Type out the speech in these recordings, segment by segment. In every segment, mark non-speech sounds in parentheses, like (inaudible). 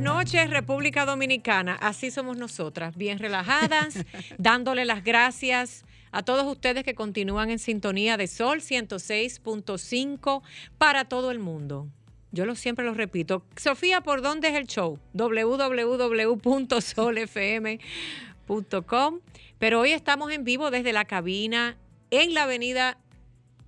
Noches, República Dominicana. Así somos nosotras, bien relajadas, (laughs) dándole las gracias a todos ustedes que continúan en sintonía de Sol 106.5 para todo el mundo. Yo lo siempre lo repito. Sofía, ¿por dónde es el show? www.solfm.com. Pero hoy estamos en vivo desde la cabina en la avenida,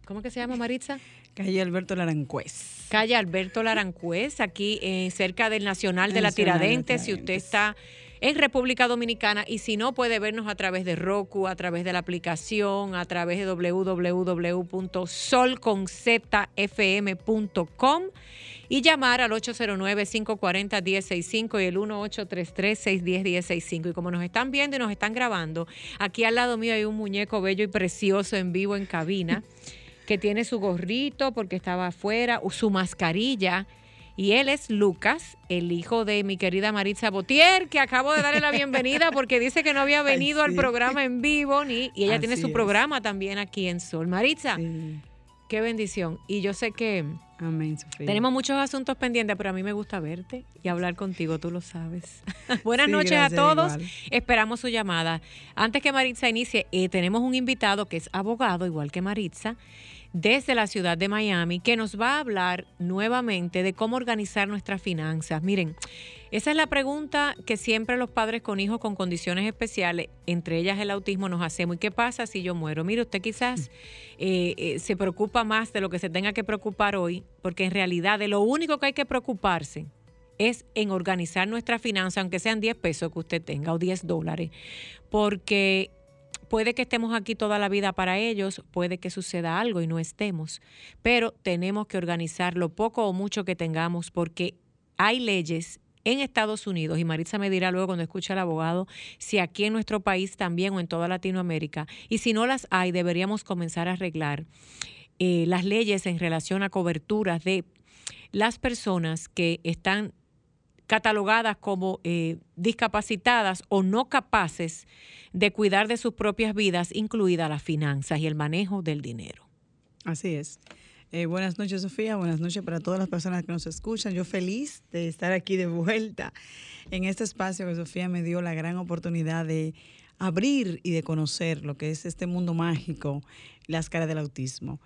¿cómo que se llama Maritza? Calle Alberto Larancués. Calle Alberto Larancués, aquí eh, cerca del Nacional de la Tiradentes. Si usted está en República Dominicana y si no puede vernos a través de Roku, a través de la aplicación, a través de www.solconzfm.com y llamar al 809-540-1065 y el 1833-610-1065. Y como nos están viendo y nos están grabando, aquí al lado mío hay un muñeco bello y precioso en vivo en cabina (laughs) que tiene su gorrito porque estaba afuera, su mascarilla. Y él es Lucas, el hijo de mi querida Maritza Botier, que acabo de darle la (laughs) bienvenida porque dice que no había venido al programa en vivo ni y ella tiene su programa también aquí en Sol. Maritza, qué bendición. Y yo sé que Amén, Sofía. Tenemos muchos asuntos pendientes, pero a mí me gusta verte y hablar contigo, tú lo sabes. (laughs) Buenas noches a todos. Esperamos su llamada. Antes que Maritza inicie, eh, tenemos un invitado que es abogado, igual que Maritza, desde la ciudad de Miami, que nos va a hablar nuevamente de cómo organizar nuestras finanzas. Miren, esa es la pregunta que siempre los padres con hijos con condiciones especiales, entre ellas el autismo, nos hacemos. ¿Y qué pasa si yo muero? Mire, usted quizás eh, eh, se preocupa más de lo que se tenga que preocupar hoy, porque en realidad de lo único que hay que preocuparse es en organizar nuestra finanza, aunque sean 10 pesos que usted tenga o 10 dólares, porque puede que estemos aquí toda la vida para ellos, puede que suceda algo y no estemos, pero tenemos que organizar lo poco o mucho que tengamos porque hay leyes en Estados Unidos, y Maritza me dirá luego cuando escuche al abogado, si aquí en nuestro país también o en toda Latinoamérica, y si no las hay, deberíamos comenzar a arreglar eh, las leyes en relación a coberturas de las personas que están catalogadas como eh, discapacitadas o no capaces de cuidar de sus propias vidas, incluidas las finanzas y el manejo del dinero. Así es. Eh, buenas noches, Sofía. Buenas noches para todas las personas que nos escuchan. Yo feliz de estar aquí de vuelta en este espacio que Sofía me dio la gran oportunidad de abrir y de conocer lo que es este mundo mágico, las caras del autismo.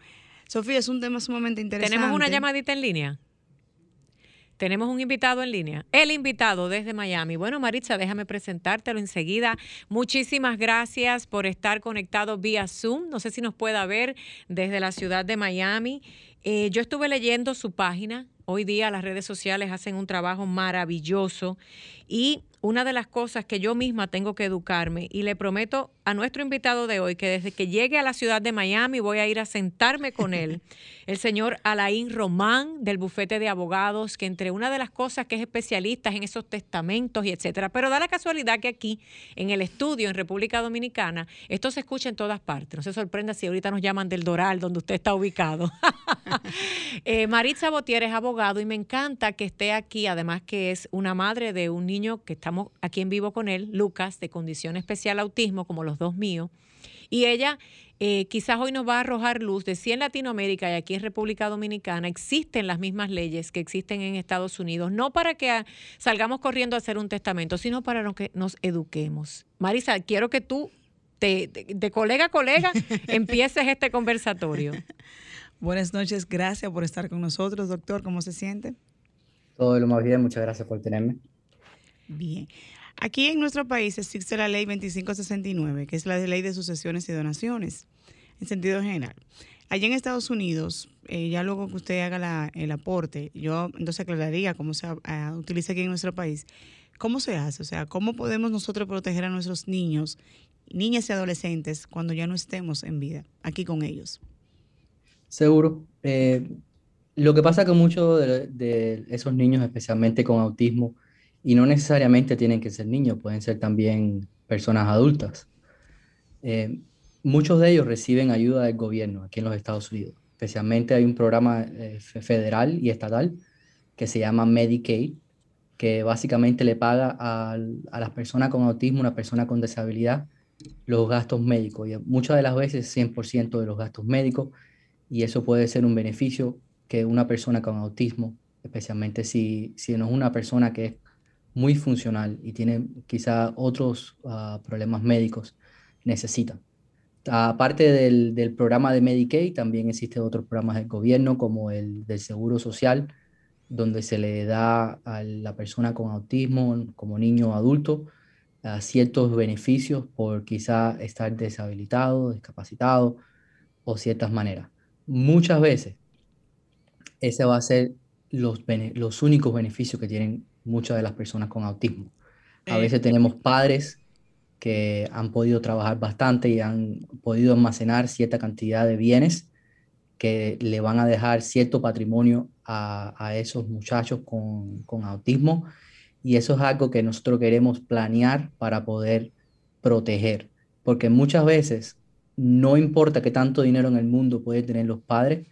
Sofía, es un tema sumamente interesante. ¿Tenemos una llamadita en línea? Tenemos un invitado en línea. El invitado desde Miami. Bueno, Maritza, déjame presentártelo enseguida. Muchísimas gracias por estar conectado vía Zoom. No sé si nos pueda ver desde la ciudad de Miami. Eh, yo estuve leyendo su página. Hoy día las redes sociales hacen un trabajo maravilloso y una de las cosas que yo misma tengo que educarme y le prometo a nuestro invitado de hoy que desde que llegue a la ciudad de Miami voy a ir a sentarme con él, (laughs) el señor Alain Román del bufete de abogados, que entre una de las cosas que es especialista en esos testamentos y etcétera, pero da la casualidad que aquí en el estudio en República Dominicana esto se escucha en todas partes. No se sorprenda si ahorita nos llaman del Doral, donde usted está ubicado. (laughs) (laughs) eh, Maritza Botier es abogado y me encanta que esté aquí, además que es una madre de un niño que estamos aquí en vivo con él, Lucas, de condición especial autismo, como los dos míos. Y ella eh, quizás hoy nos va a arrojar luz de si en Latinoamérica y aquí en República Dominicana existen las mismas leyes que existen en Estados Unidos, no para que salgamos corriendo a hacer un testamento, sino para que nos eduquemos. Marisa, quiero que tú, de, de colega a colega, (laughs) empieces este conversatorio. Buenas noches, gracias por estar con nosotros, doctor. ¿Cómo se siente? Todo lo más bien, muchas gracias por tenerme. Bien. Aquí en nuestro país existe la ley 2569, que es la ley de sucesiones y donaciones, en sentido general. Allá en Estados Unidos, eh, ya luego que usted haga el aporte, yo entonces aclararía cómo se utiliza aquí en nuestro país. ¿Cómo se hace? O sea, ¿cómo podemos nosotros proteger a nuestros niños, niñas y adolescentes cuando ya no estemos en vida aquí con ellos? Seguro. Eh, lo que pasa con muchos de esos niños, especialmente con autismo, y no necesariamente tienen que ser niños, pueden ser también personas adultas. Eh, muchos de ellos reciben ayuda del gobierno aquí en los Estados Unidos. Especialmente hay un programa eh, federal y estatal que se llama Medicaid, que básicamente le paga a, las personas con autismo, una persona con disabilidad, los gastos médicos. Y muchas de las veces 100% de los gastos médicos. Y eso puede ser un beneficio que una persona con autismo, especialmente si, si no es una persona que es muy funcional y tiene quizá otros ah, problemas médicos, necesita. Aparte del, del, programa de Medicaid, también existen otros programas del gobierno como el del Seguro Social, donde se le da a la persona con autismo, como niño o adulto, ciertos beneficios por quizá estar deshabilitado, discapacitado o ciertas maneras. Muchas veces ese va a ser los, los únicos beneficios que tienen muchas de las personas con autismo. A veces tenemos padres que han podido trabajar bastante y han podido almacenar cierta cantidad de bienes que le van a dejar cierto patrimonio a, a esos muchachos con, con, autismo y eso es algo que nosotros queremos planear para poder proteger, porque muchas veces no importa qué tanto dinero en el mundo pueden tener los padres,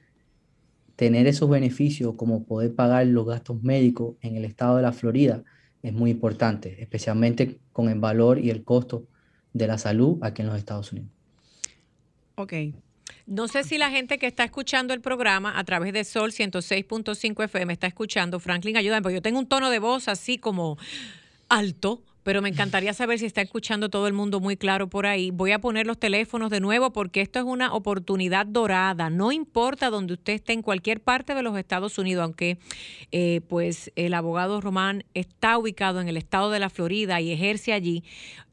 tener esos beneficios como poder pagar los gastos médicos en el estado de la Florida es muy importante, especialmente con el valor y el costo de la salud aquí en los Estados Unidos. Ok. No sé si la gente que está escuchando el programa a través de Sol 106.5 FM está escuchando. Franklin, ayúdame, porque yo tengo un tono de voz así como alto pero me encantaría saber si está escuchando todo el mundo muy claro por ahí. Voy a poner los teléfonos de nuevo porque esto es una oportunidad dorada. No importa donde usted esté en cualquier parte de los Estados Unidos, aunque eh, pues el abogado Román está ubicado en el estado de la Florida y ejerce allí.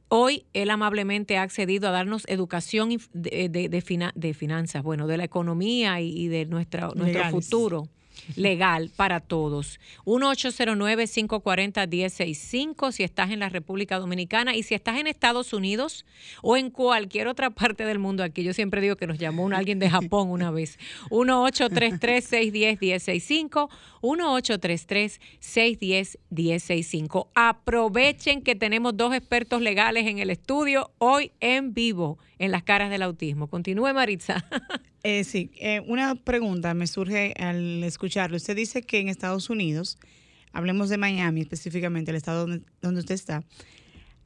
Hoy él amablemente ha accedido a darnos educación de, de, finanzas, bueno, de la economía y, de nuestra, nuestro futuro legal para todos. 1-809-540-1065 si estás en la República Dominicana y si estás en Estados Unidos o en cualquier otra parte del mundo. Aquí yo siempre digo que nos llamó un, alguien de Japón una vez. 1-833-610-1065. 1-833-610-1065. Aprovechen que tenemos dos expertos legales en el estudio hoy en vivo en las caras del autismo. Continúe, Maritza. (laughs) Eh, sí, eh, una pregunta me surge al escucharlo. Usted dice que en Estados Unidos, hablemos de Miami específicamente, el estado donde, usted está,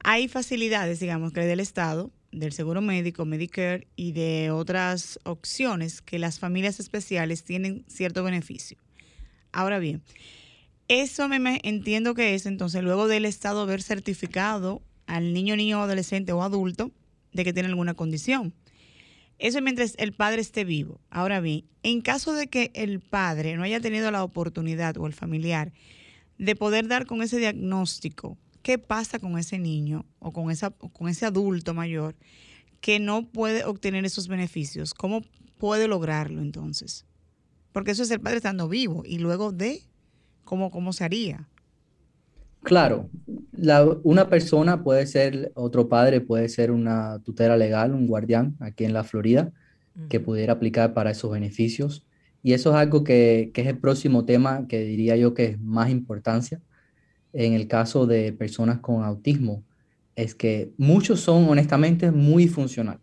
hay facilidades, digamos, que del Estado, del seguro médico, Medicare y de otras opciones que las familias especiales tienen cierto beneficio. Ahora bien, eso me, entiendo que es entonces luego del Estado haber certificado al niño, niño, adolescente o adulto de que tiene alguna condición. Eso mientras el padre esté vivo. Ahora bien, en caso de que el padre no haya tenido la oportunidad o el familiar de poder dar con ese diagnóstico, ¿qué pasa con ese niño o con, esa, con ese adulto mayor que no puede obtener esos beneficios? ¿Cómo puede lograrlo entonces? Porque eso es el padre estando vivo y luego de cómo, cómo se haría. Claro, una persona puede ser, otro padre puede ser una tutela legal, un guardián aquí en la Florida, que pudiera aplicar para esos beneficios. Y eso es algo que, es el próximo tema que diría yo que es más importancia en el caso de personas con autismo, es que muchos son honestamente muy funcional.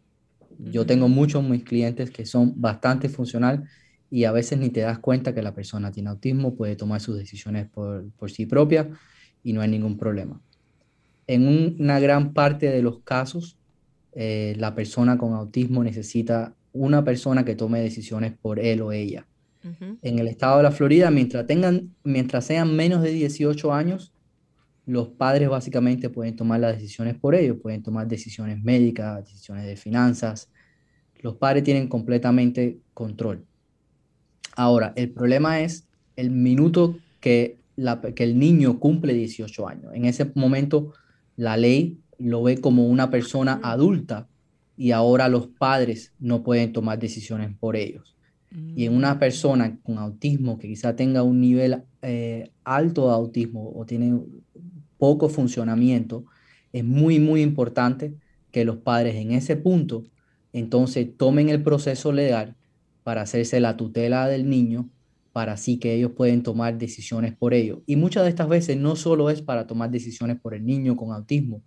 Yo tengo muchos mis clientes que son bastante funcional y a veces ni te das cuenta que la persona tiene autismo, puede tomar sus decisiones por, por sí propia y no hay ningún problema. En una gran parte de los casos, eh, la persona con autismo necesita una persona que tome decisiones por él o ella. En el estado de la Florida, mientras, tengan, mientras sean menos de 18 años, los padres básicamente pueden tomar las decisiones por ellos, pueden tomar decisiones médicas, decisiones de finanzas. Los padres tienen completamente control. Ahora, el problema es el minuto que que el niño cumple 18 años. En ese momento la ley lo ve como una persona adulta y ahora los padres no pueden tomar decisiones por ellos. Y en una mm. persona con autismo que quizá tenga un nivel eh, alto de autismo o tiene poco funcionamiento, es muy, muy importante que los padres en ese punto entonces tomen el proceso legal para hacerse la tutela del niño para así que ellos pueden tomar decisiones por ello. Y muchas de estas veces no solo es para tomar decisiones por el niño con autismo,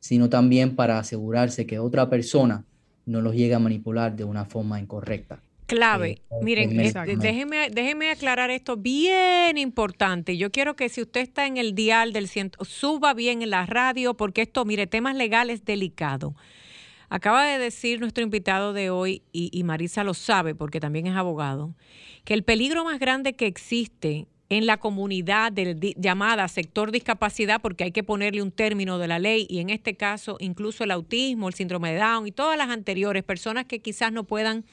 sino también para asegurarse que otra persona no los llegue a manipular de una forma incorrecta. Clave. Eh, Miren, déjeme, déjeme aclarar esto bien importante. Yo quiero que si usted está en el dial del ciento, suba bien en la radio, porque esto, mire, temas legales delicado. Acaba de decir nuestro invitado de hoy, y, Marisa lo sabe porque también es abogado, que el peligro más grande que existe en la comunidad del, llamada sector discapacidad, porque hay que ponerle un término de la ley, y en este caso incluso el autismo, el síndrome de Down y todas las anteriores, personas que quizás no puedan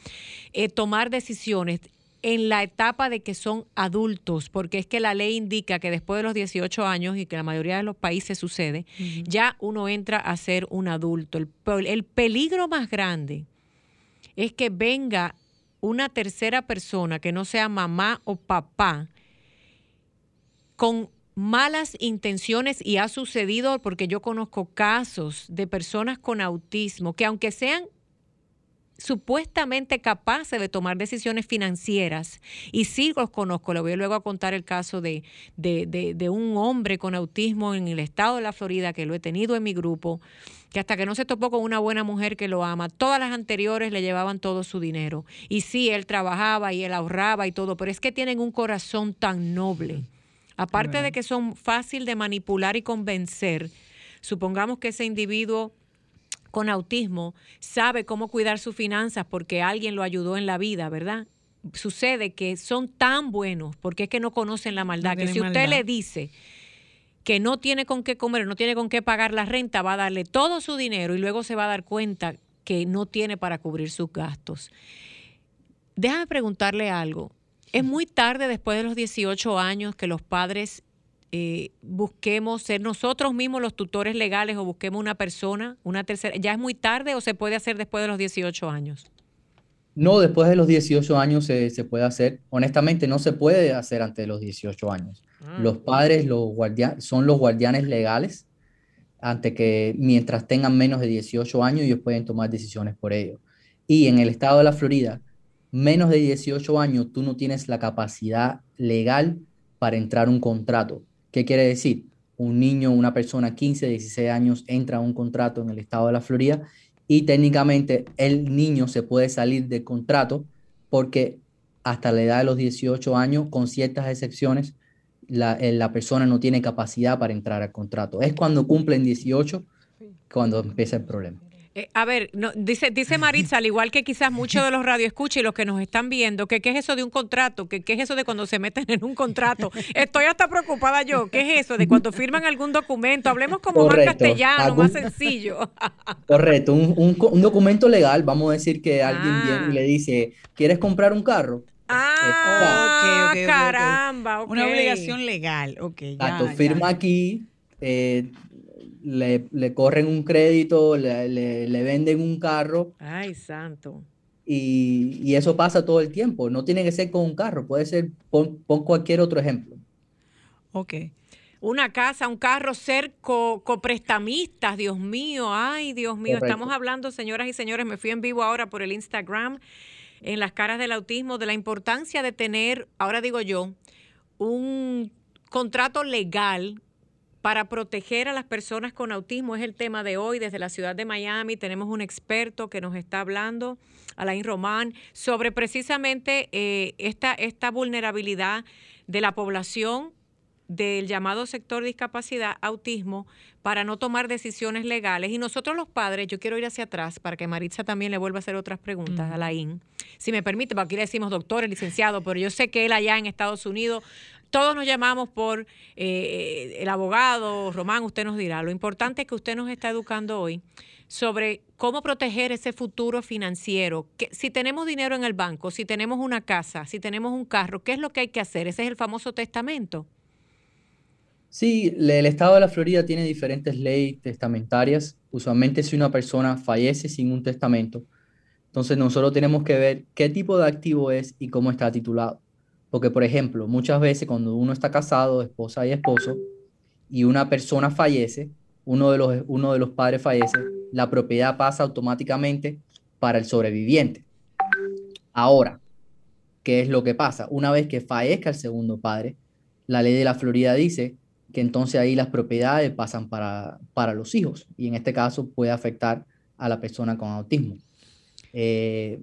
eh, tomar decisiones en la etapa de que son adultos, porque es que la ley indica que después de los 18 años, y que la mayoría de los países sucede, ya uno entra a ser un adulto. El, el peligro más grande es que venga una tercera persona que no sea mamá o papá con malas intenciones y ha sucedido porque yo conozco casos de personas con autismo que aunque sean supuestamente capaces de tomar decisiones financieras. Y sí los conozco, le voy luego a contar el caso de, de, un hombre con autismo en el estado de la Florida, que lo he tenido en mi grupo, que hasta que no se topó con una buena mujer que lo ama, todas las anteriores le llevaban todo su dinero. Y sí, él trabajaba y él ahorraba y todo, pero es que tienen un corazón tan noble. Aparte de que son fácil de manipular y convencer, supongamos que ese individuo con autismo sabe cómo cuidar sus finanzas porque alguien lo ayudó en la vida, ¿verdad? Sucede que son tan buenos porque es que no conocen la maldad, que si usted le dice que no tiene con qué comer, no tiene con qué pagar la renta, va a darle todo su dinero y luego se va a dar cuenta que no tiene para cubrir sus gastos. Déjame preguntarle algo. Es muy tarde después de los 18 años que los padres eh, busquemos ser nosotros mismos los tutores legales o busquemos una persona, una tercera. ¿Ya es muy tarde o se puede hacer después de los 18 años? No, después de los 18 años se, puede hacer. Honestamente, no se puede hacer antes de los 18 años. Ah. Los padres los son los guardianes legales ante que mientras tengan menos de 18 años ellos pueden tomar decisiones por ello. Y en el estado de la Florida, menos de 18 años tú no tienes la capacidad legal para entrar un contrato ¿Qué quiere decir? Un niño, una persona 15, 16 años entra a un contrato en el estado de la Florida y técnicamente el niño se puede salir del contrato porque hasta la edad de los 18 años, con ciertas excepciones, la, eh, la persona no tiene capacidad para entrar al contrato. Es cuando cumplen 18 cuando empieza el problema. Eh, a ver, no, dice, dice Maritza, al igual que quizás muchos de los radioescuchas y los que nos están viendo, que qué es eso de un contrato, que qué es eso de cuando se meten en un contrato. Estoy hasta preocupada yo. ¿Qué es eso de cuando firman algún documento? Hablemos como más castellano, más sencillo. (laughs) Correcto, un, documento legal, vamos a decir que alguien viene y le dice, ¿quieres comprar un carro? Ah, caramba. Una obligación legal, ok. Ya, firma aquí, eh, le, corren un crédito, le, venden un carro. Ay, santo. Y, eso pasa todo el tiempo. No tiene que ser con un carro, puede ser, pon, cualquier otro ejemplo. Ok. Una casa, un carro, ser coprestamistas, Dios mío, ay, Dios mío. Estamos hablando, señoras y señores, me fui en vivo ahora por el Instagram, en las caras del autismo, de la importancia de tener, ahora digo yo, un contrato legal para proteger a las personas con autismo es el tema de hoy. Desde la ciudad de Miami tenemos un experto que nos está hablando, Alain Román, sobre precisamente eh, esta, esta vulnerabilidad de la población del llamado sector discapacidad, autismo, para no tomar decisiones legales. Y nosotros los padres, yo quiero ir hacia atrás para que Maritza también le vuelva a hacer otras preguntas a Alain. Si me permite, porque aquí le decimos doctor, licenciado, pero yo sé que él allá en Estados Unidos todos nos llamamos por eh, el abogado, Román, usted nos dirá. Lo importante es que usted nos está educando hoy sobre cómo proteger ese futuro financiero. Que, si tenemos dinero en el banco, si tenemos una casa, si tenemos un carro, ¿qué es lo que hay que hacer? Ese es el famoso testamento. Sí, el estado de la Florida tiene diferentes leyes testamentarias. Usualmente si una persona fallece sin un testamento, entonces nosotros tenemos que ver qué tipo de activo es y cómo está titulado. Porque, por ejemplo, muchas veces cuando uno está casado, esposa y esposo, y una persona fallece, uno de los, uno de los padres fallece, la propiedad pasa automáticamente para el sobreviviente. Ahora, ¿qué es lo que pasa? Una vez que fallezca el segundo padre, la ley de la Florida dice que entonces ahí las propiedades pasan para, para los hijos y en este caso puede afectar a la persona con autismo. Eh,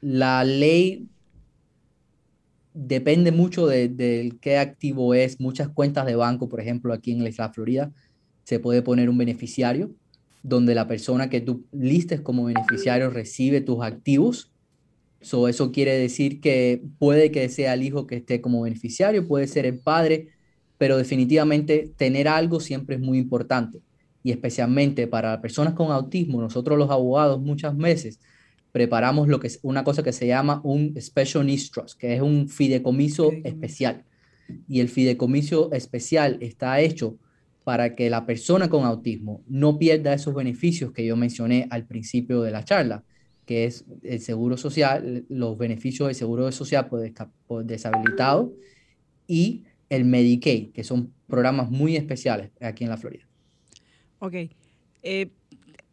la ley depende mucho de, qué activo es. Muchas cuentas de banco, por ejemplo, aquí en la isla Florida, se puede poner un beneficiario donde la persona que tú listes como beneficiario recibe tus activos. So, eso quiere decir que puede que sea el hijo que esté como beneficiario, puede ser el padre, pero definitivamente tener algo siempre es muy importante. Y especialmente para personas con autismo, nosotros los abogados muchas veces preparamos lo que es una cosa que se llama un Special Needs Trust, que es un fideicomiso especial. Y el fideicomiso especial está hecho para que la persona con autismo no pierda esos beneficios que yo mencioné al principio de la charla, que es el seguro social, los beneficios del seguro social por, por deshabilitado y el Medicaid, que son programas muy especiales aquí en la Florida. Ok. Eh,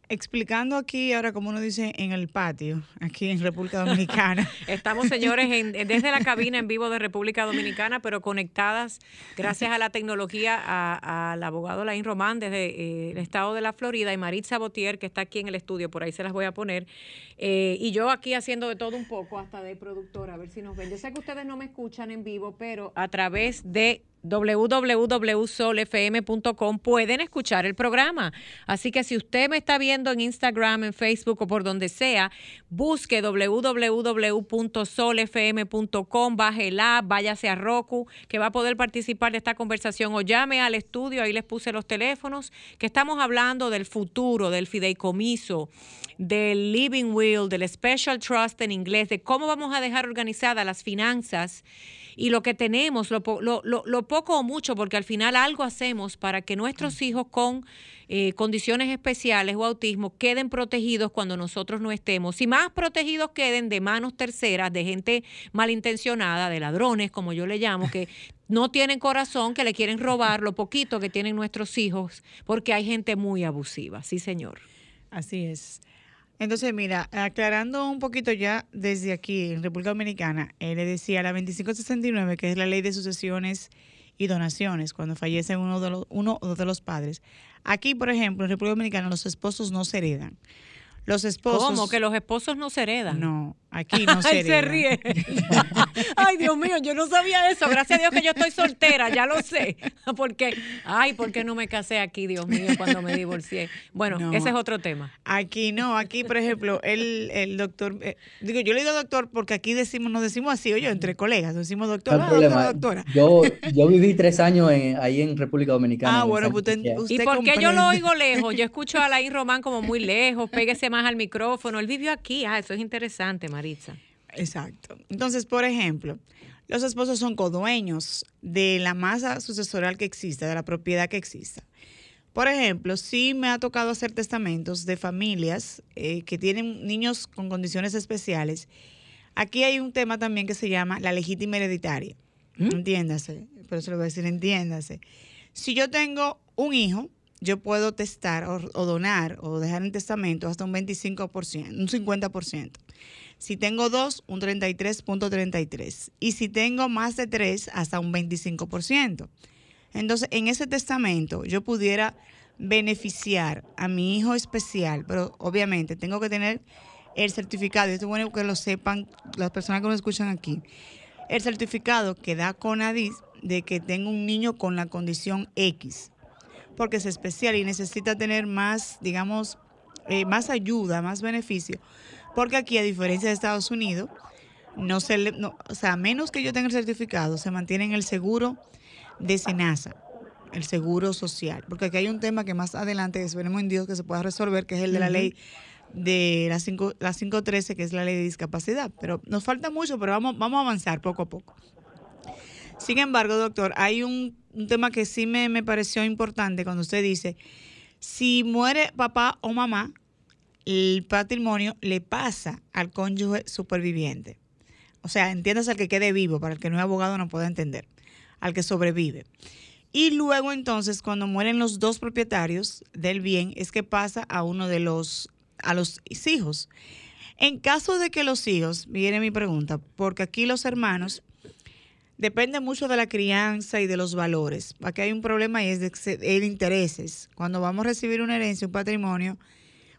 explicando aquí, ahora como uno dice, en el patio, aquí en República Dominicana. (laughs) Estamos, señores, desde la cabina en vivo de República Dominicana, pero conectadas gracias a la tecnología al abogado Laín Román desde eh, el estado de la Florida y Maritza Botier, que está aquí en el estudio, por ahí se las voy a poner. Eh, y yo aquí haciendo de todo un poco, hasta de productora, a ver si nos ven. Yo sé que ustedes no me escuchan en vivo, pero a través de www.solfm.com pueden escuchar el programa. Así que si usted me está viendo en Instagram, en Facebook o por donde sea, busque www.solfm.com, baje el app, váyase a Roku, que va a poder participar de esta conversación o llame al estudio, ahí les puse los teléfonos, que estamos hablando del futuro, del fideicomiso, del living will, del special trust en inglés, de cómo vamos a dejar organizadas las finanzas y lo que tenemos, lo, poco o mucho, porque al final algo hacemos para que nuestros hijos con eh, condiciones especiales o autismo queden protegidos cuando nosotros no estemos y más protegidos queden de manos terceras, de gente malintencionada, de ladrones, como yo le llamo, que (laughs) no tienen corazón, que le quieren robar lo poquito que tienen nuestros hijos, porque hay gente muy abusiva, sí señor. Así es. Entonces, mira, aclarando un poquito ya desde aquí en República Dominicana, él le decía la 2569, que es la ley de sucesiones y donaciones, cuando fallece uno de los, uno de los padres. Aquí, por ejemplo, en República Dominicana, los esposos no se heredan. Los esposos. ¿Cómo? Que los esposos no se heredan. No, aquí no (laughs) se heredan. se ríe. (laughs) ay, Dios mío, yo no sabía eso. Gracias a Dios que yo estoy soltera, ya lo sé. (laughs) Porque, ay, ¿por qué no me casé aquí, Dios mío, cuando me divorcié? Bueno, ese es otro tema. Aquí no, aquí, por ejemplo, el, el doctor, eh, digo, yo le digo doctor porque aquí decimos, nos decimos así, oye, entre colegas, decimos doctor, no doctora. Yo, yo viví tres años ahí en República Dominicana. Ah, bueno, pues usted, ¿Y por qué yo lo oigo lejos? Yo escucho a Alain Román como muy lejos, pégese más al micrófono. Él vivió aquí. Ah, eso es interesante, Maritza. Exacto. Entonces, por ejemplo, los esposos son codueños de la masa sucesoral que existe, de la propiedad que exista. Por ejemplo, sí me ha tocado hacer testamentos de familias eh, que tienen niños con condiciones especiales. Aquí hay un tema también que se llama la legítima hereditaria. ¿Mm? Entiéndase, pero se lo voy a decir, entiéndase. Si yo tengo un hijo yo puedo testar o, donar o dejar en testamento hasta un 25%, un 50%. Si tengo dos, un 33.33. Y si tengo más de tres, hasta un 25%. Entonces, en ese testamento yo pudiera beneficiar a mi hijo especial, pero obviamente tengo que tener el certificado, y es bueno que lo sepan las personas que nos escuchan aquí, el certificado que da CONADIS de que tengo un niño con la condición X porque es especial y necesita tener más, digamos, eh, más ayuda, más beneficio. Porque aquí, a diferencia de Estados Unidos, no se le, o sea, menos que yo tenga el certificado, se mantiene en el seguro de SENASA, el seguro social. Porque aquí hay un tema que más adelante, esperemos en Dios que se pueda resolver, que es el de la ley de la, 5, la 513, que es la ley de discapacidad. Pero nos falta mucho, pero vamos, vamos a avanzar poco a poco. Sin embargo, doctor, hay un, tema que sí me, me, pareció importante cuando usted dice, si muere papá o mamá, el patrimonio le pasa al cónyuge superviviente. O sea, entiendas al que quede vivo, para el que no es abogado no pueda entender, al que sobrevive. Y luego entonces, cuando mueren los dos propietarios del bien, es que pasa a uno de los, a los hijos. En caso de que los hijos, viene mi pregunta, porque aquí los hermanos depende mucho de la crianza y de los valores. Aquí hay un problema y es de, intereses. Cuando vamos a recibir una herencia, un patrimonio,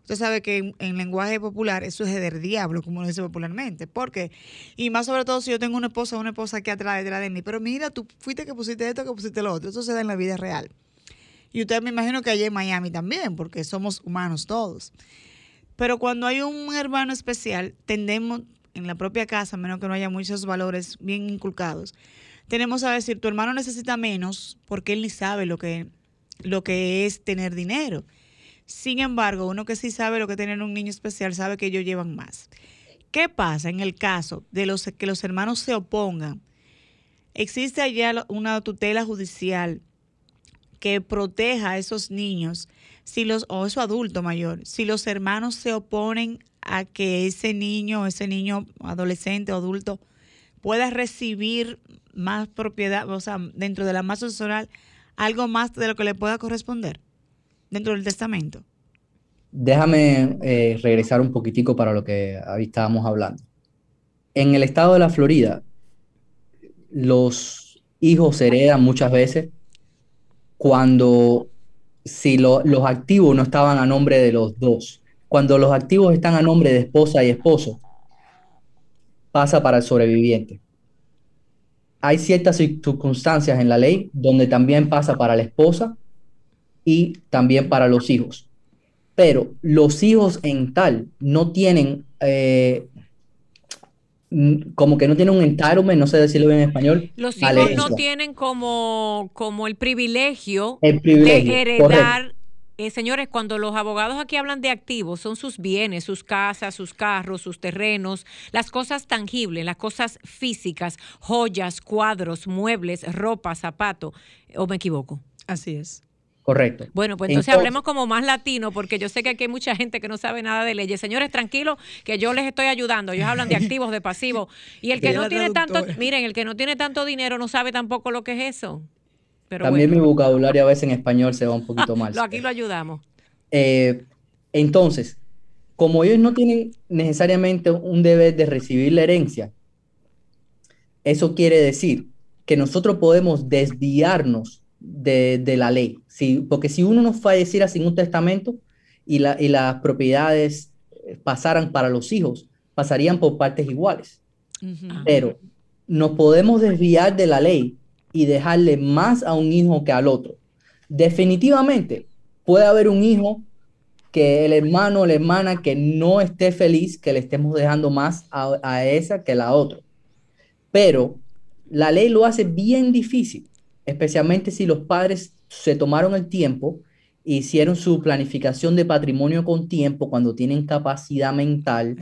usted sabe que en, lenguaje popular eso es del diablo, como lo dice popularmente. ¿Por qué? Y más sobre todo si yo tengo una esposa una esposa aquí atrás detrás de mí. Pero mira, tú fuiste que pusiste esto, que pusiste lo otro. Eso se da en la vida real. Y usted me imagino que allá en Miami también, porque somos humanos todos. Pero cuando hay un hermano especial, tendemos, en la propia casa, a menos que no haya muchos valores bien inculcados, tenemos a decir, tu hermano necesita menos porque él ni sabe lo que, lo que es tener dinero. Sin embargo, uno que sí sabe lo que tener un niño especial sabe que ellos llevan más. ¿Qué pasa en el caso de los que los hermanos se opongan? Existe allá una tutela judicial que proteja a esos niños si los o eso adulto mayor, si los hermanos se oponen a que ese niño, ese niño adolescente o adulto pueda recibir más propiedad, o sea, dentro de la masa social, algo más de lo que le pueda corresponder dentro del testamento. Déjame eh, regresar un poquitico para lo que ahí estábamos hablando. En el estado de la Florida, los hijos heredan muchas veces cuando si los activos no estaban a nombre de los dos. Cuando los activos están a nombre de esposa y esposo, pasa para el sobreviviente. Hay ciertas circunstancias en la ley donde también pasa para la esposa y también para los hijos. Pero los hijos en tal no tienen, eh, como que no tienen un entitlement, no sé decirlo bien en español. Los hijos no tienen como, como el privilegio, de heredar eh, señores, cuando los abogados aquí hablan de activos, son sus bienes, sus casas, sus carros, sus terrenos, las cosas tangibles, las cosas físicas, joyas, cuadros, muebles, ropa, zapato. ¿O me equivoco? Así es. Correcto. Bueno, pues entonces, hablemos como más latino, porque yo sé que aquí hay mucha gente que no sabe nada de leyes. Señores, tranquilos, que yo les estoy ayudando. Ellos hablan de activos, de pasivos. Y el que no tiene tanto, miren, el que no tiene tanto dinero no sabe tampoco lo que es eso. También mi vocabulario a veces en español se va un poquito (laughs) mal. Aquí lo ayudamos. Eh, entonces, como ellos no tienen necesariamente un deber de recibir la herencia, eso quiere decir que nosotros podemos desviarnos de, la ley. porque si uno no falleciera sin un testamento y, y las propiedades pasaran para los hijos, pasarían por partes iguales. Pero nos podemos desviar de la ley y dejarle más a un hijo que al otro. Definitivamente puede haber un hijo que el hermano o la hermana que no esté feliz, que le estemos dejando más a, esa que la otra. Pero la ley lo hace bien difícil, especialmente si los padres se tomaron el tiempo, hicieron su planificación de patrimonio con tiempo, cuando tienen capacidad mental,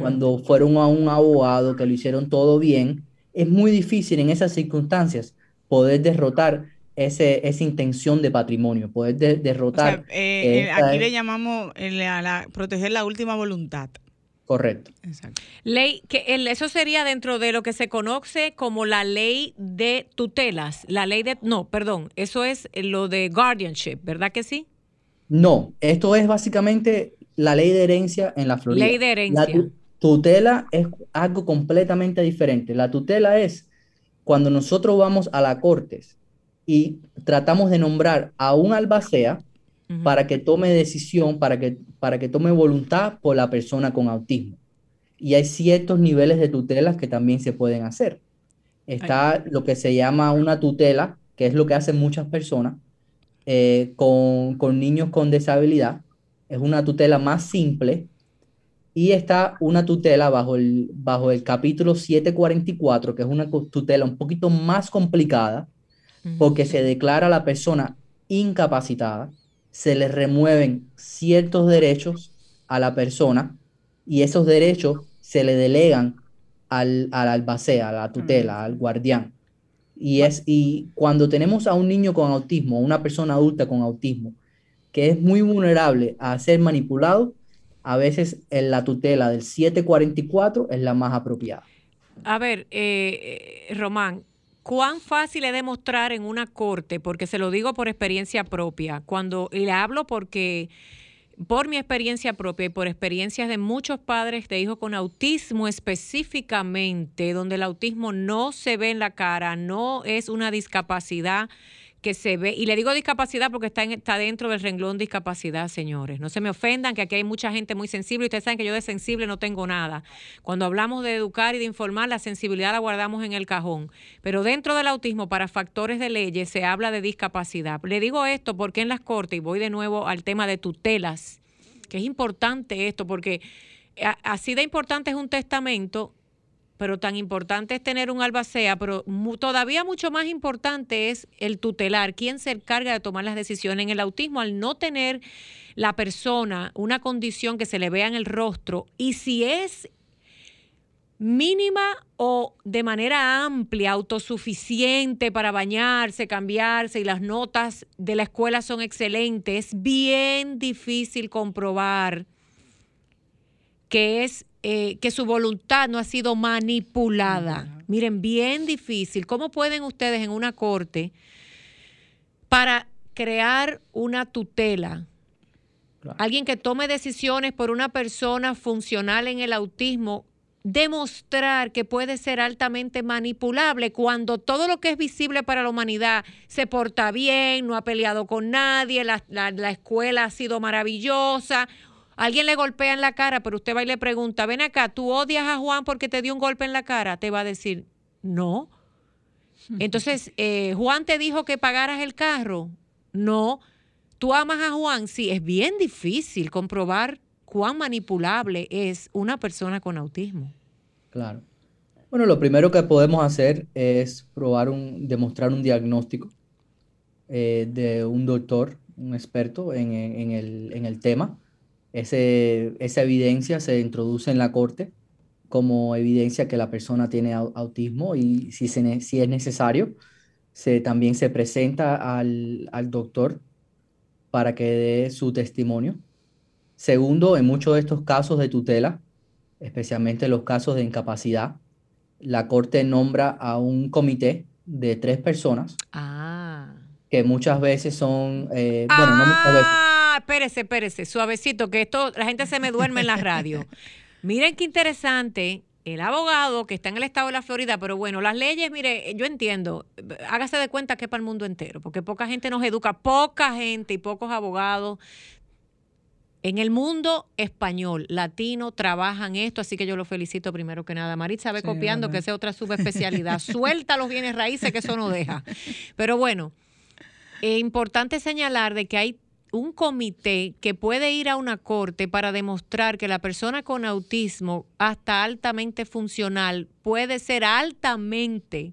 cuando fueron a un abogado, que lo hicieron todo bien. Es muy difícil en esas circunstancias poder derrotar ese, esa intención de patrimonio, poder derrotar. Eh, eh, aquí le llamamos a proteger la última voluntad. Correcto. Ley, que eso sería dentro de lo que se conoce como la ley de tutelas, la ley de, no, perdón, eso es lo de guardianship, ¿verdad que sí? No, esto es básicamente la ley de herencia en la Florida. Ley de herencia. La tutela es algo completamente diferente. La tutela es cuando nosotros vamos a la cortes y tratamos de nombrar a un albacea para que tome decisión, para que, para que tome voluntad por la persona con autismo. Y hay ciertos niveles de tutelas que también se pueden hacer. Está lo que se llama una tutela, que es lo que hacen muchas personas eh, con, con niños con disabilidad. Es una tutela más simple, y está una tutela bajo el, bajo el capítulo 744, que es una tutela un poquito más complicada, porque se declara a la persona incapacitada, se le remueven ciertos derechos a la persona y esos derechos se le delegan al, al albacea, a la tutela, al guardián. Y, es, y cuando tenemos a un niño con autismo, una persona adulta con autismo, que es muy vulnerable a ser manipulado, a veces en la tutela del 744 es la más apropiada. A ver, eh, eh, Román, ¿cuán fácil es demostrar en una corte? Porque se lo digo por experiencia propia, cuando le hablo porque por mi experiencia propia y por experiencias de muchos padres de hijos con autismo específicamente, donde el autismo no se ve en la cara, no es una discapacidad que se ve, y le digo discapacidad porque está, está dentro del renglón discapacidad, señores. No se me ofendan, que aquí hay mucha gente muy sensible ustedes saben que yo de sensible no tengo nada. Cuando hablamos de educar y de informar, la sensibilidad la guardamos en el cajón. Pero dentro del autismo, para factores de leyes, se habla de discapacidad. Le digo esto porque en las cortes, y voy de nuevo al tema de tutelas, que es importante esto, porque así de importante es un testamento pero tan importante es tener un albacea, pero todavía mucho más importante es el tutelar, quién se encarga de tomar las decisiones. En el autismo, al no tener la persona una condición que se le vea en el rostro, y si es mínima o de manera amplia, autosuficiente para bañarse, cambiarse y las notas de la escuela son excelentes, es bien difícil comprobar que es eh, que su voluntad no ha sido manipulada. Miren, bien difícil. ¿Cómo pueden ustedes en una corte para crear una tutela? Alguien que tome decisiones por una persona funcional en el autismo, demostrar que puede ser altamente manipulable cuando todo lo que es visible para la humanidad se porta bien, no ha peleado con nadie, la, la escuela ha sido maravillosa Alguien le golpea en la cara, pero usted va y le pregunta, ven acá, ¿tú odias a Juan porque te dio un golpe en la cara? Te va a decir, no. (laughs) Entonces, eh, Juan te dijo que pagaras el carro. No. ¿Tú amas a Juan? Sí, es bien difícil comprobar cuán manipulable es una persona con autismo. Claro. Bueno, lo primero que podemos hacer es probar un, demostrar un diagnóstico eh, de un doctor, un experto en, el, en el tema esa evidencia se introduce en la corte como evidencia que la persona tiene autismo y si, si es necesario, se, también se presenta al, doctor para que dé su testimonio. Segundo, en muchos de estos casos de tutela, especialmente los casos de incapacidad, la corte nombra a un comité de tres personas ah. que muchas veces son, eh, bueno, no muchas veces, espérese, espérese, suavecito, que esto, la gente se me duerme en la radio. (laughs) Miren qué interesante, el abogado que está en el estado de la Florida, pero bueno, las leyes, mire, yo entiendo, hágase de cuenta que es para el mundo entero, porque poca gente nos educa, poca gente y pocos abogados. En el mundo español, latino, trabajan esto, así que yo lo felicito primero que nada. Maritza ve copiando, que sea otra subespecialidad. (laughs) Suelta los bienes raíces, que eso no deja. Pero bueno, es importante señalar de que hay un comité que puede ir a una corte para demostrar que la persona con autismo, hasta altamente funcional, puede ser altamente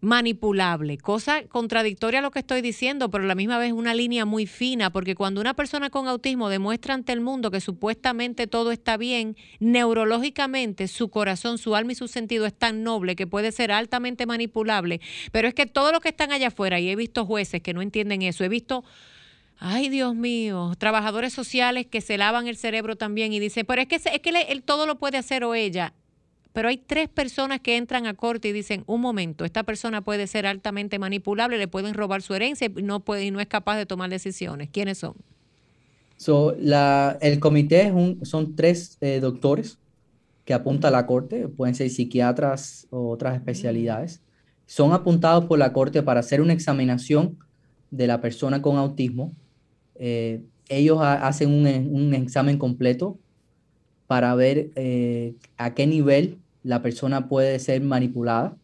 manipulable, cosa contradictoria a lo que estoy diciendo, pero a la misma vez una línea muy fina, porque cuando una persona con autismo demuestra ante el mundo que supuestamente todo está bien, neurológicamente su corazón, su alma y su sentido es tan noble que puede ser altamente manipulable, pero es que todo lo que están allá afuera, y he visto jueces que no entienden eso, he visto Ay, Dios mío, trabajadores sociales que se lavan el cerebro también y dicen, pero es que, es que él todo lo puede hacer o ella. Pero hay tres personas que entran a corte y dicen, un momento, esta persona puede ser altamente manipulable, le pueden robar su herencia y no, puede, y no es capaz de tomar decisiones. ¿Quiénes son? So, la, el comité es un, son tres eh, doctores que apunta a la corte, pueden ser psiquiatras o otras especialidades. Son apuntados por la corte para hacer una examinación de la persona con autismo eh, ellos hacen un, examen completo para ver eh, a qué nivel la persona puede ser manipulada.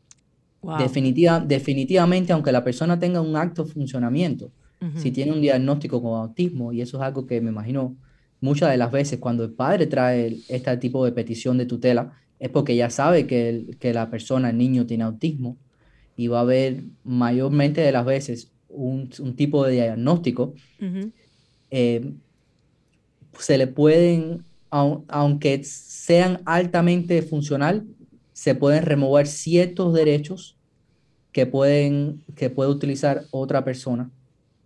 Definitiva, definitivamente, aunque la persona tenga un acto funcionamiento, si tiene un diagnóstico con autismo, y eso es algo que me imagino muchas de las veces cuando el padre trae este tipo de petición de tutela, es porque ya sabe que, que la persona, el niño, tiene autismo, y va a haber mayormente de las veces un, un tipo de diagnóstico eh, se le pueden, aunque sean altamente funcional, se pueden remover ciertos derechos que, pueden, que puede utilizar otra persona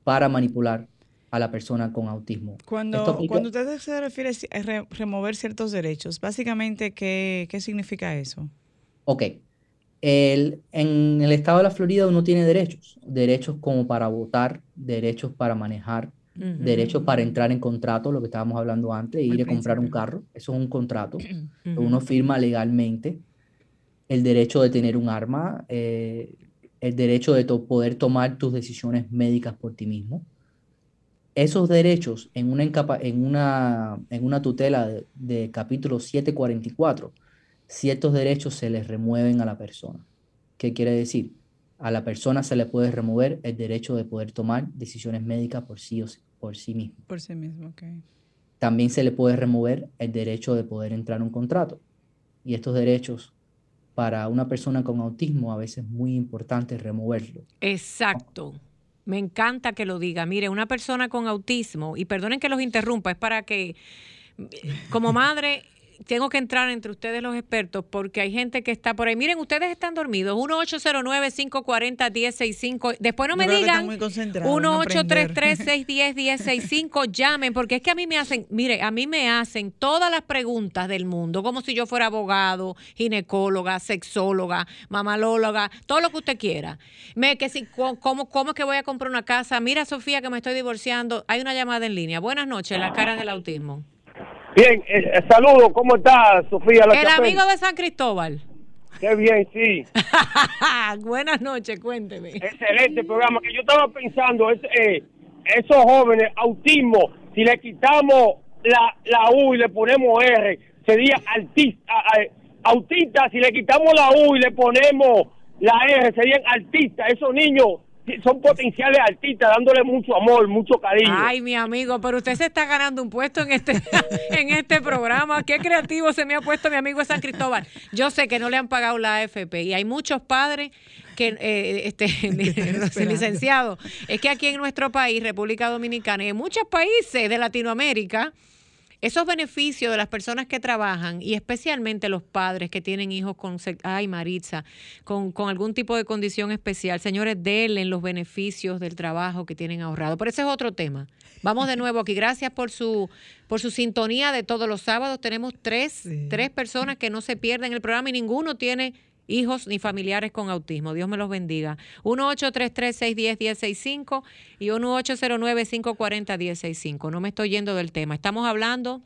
para manipular a la persona con autismo. Cuando, cuando usted se refiere a remover ciertos derechos, básicamente, ¿qué, qué significa eso? Ok. El, en el estado de la Florida uno tiene derechos, derechos como para votar, derechos para manejar, derechos para entrar en contrato, lo que estábamos hablando antes, ir a comprar un carro, eso es un contrato, (clears throat) uno firma legalmente, el derecho de tener un arma, eh, el derecho de poder tomar tus decisiones médicas por ti mismo. Esos derechos en una, en una, en una tutela de, de capítulo 744, ciertos derechos se les remueven a la persona. ¿Qué quiere decir? A la persona se le puede remover el derecho de poder tomar decisiones médicas por sí, o, por sí mismo. Por sí mismo, ok. También se le puede remover el derecho de poder entrar en un contrato. Y estos derechos para una persona con autismo a veces es muy importante removerlo. Exacto. Me encanta que lo diga. Mire, una persona con autismo, y perdonen que los interrumpa, es para que como madre tengo que entrar entre ustedes los expertos porque hay gente que está por ahí. Miren, ustedes están dormidos. 1-809-540-1065. Después no me digan 1-833-610-1065. (laughs) Llamen porque es que a mí me hacen, mire, a mí me hacen todas las preguntas del mundo, como si yo fuera abogado, ginecóloga, sexóloga, mamalóloga, todo lo que usted quiera. Me, que si, ¿cómo, ¿Cómo es que voy a comprar una casa? Mira, Sofía, que me estoy divorciando. Hay una llamada en línea. Buenas noches, las caras del autismo. Bien, eh, eh, saludo, ¿cómo está Sofía? el amigo de San Cristóbal. Qué bien, sí. (laughs) Buenas noches, cuénteme. Excelente programa, que yo estaba pensando, es, eh, esos jóvenes, autismo, si le quitamos la, la U y le ponemos R, sería artista, autista, si le quitamos la U y le ponemos la R, serían artistas, esos niños son potenciales artistas, dándole mucho amor, mucho cariño. Ay, mi amigo, pero usted se está ganando un puesto en este, (laughs) en este programa. Qué creativo se me ha puesto mi amigo de San Cristóbal. Yo sé que no le han pagado la AFP y hay muchos padres que, eh, este, (laughs) licenciado, es que aquí en nuestro país, República Dominicana, y en muchos países de Latinoamérica, esos beneficios de las personas que trabajan y especialmente los padres que tienen hijos con, ay Maritza, con, algún tipo de condición especial, señores, denle los beneficios del trabajo que tienen ahorrado. Pero ese es otro tema. Vamos de nuevo aquí. Gracias por su, por su sintonía de todos los sábados. Tenemos tres, tres personas que no se pierden el programa y ninguno tiene hijos ni familiares con autismo. Dios me los bendiga. 1-833-610-1065 y 1-809-540-1065. No me estoy yendo del tema. Estamos hablando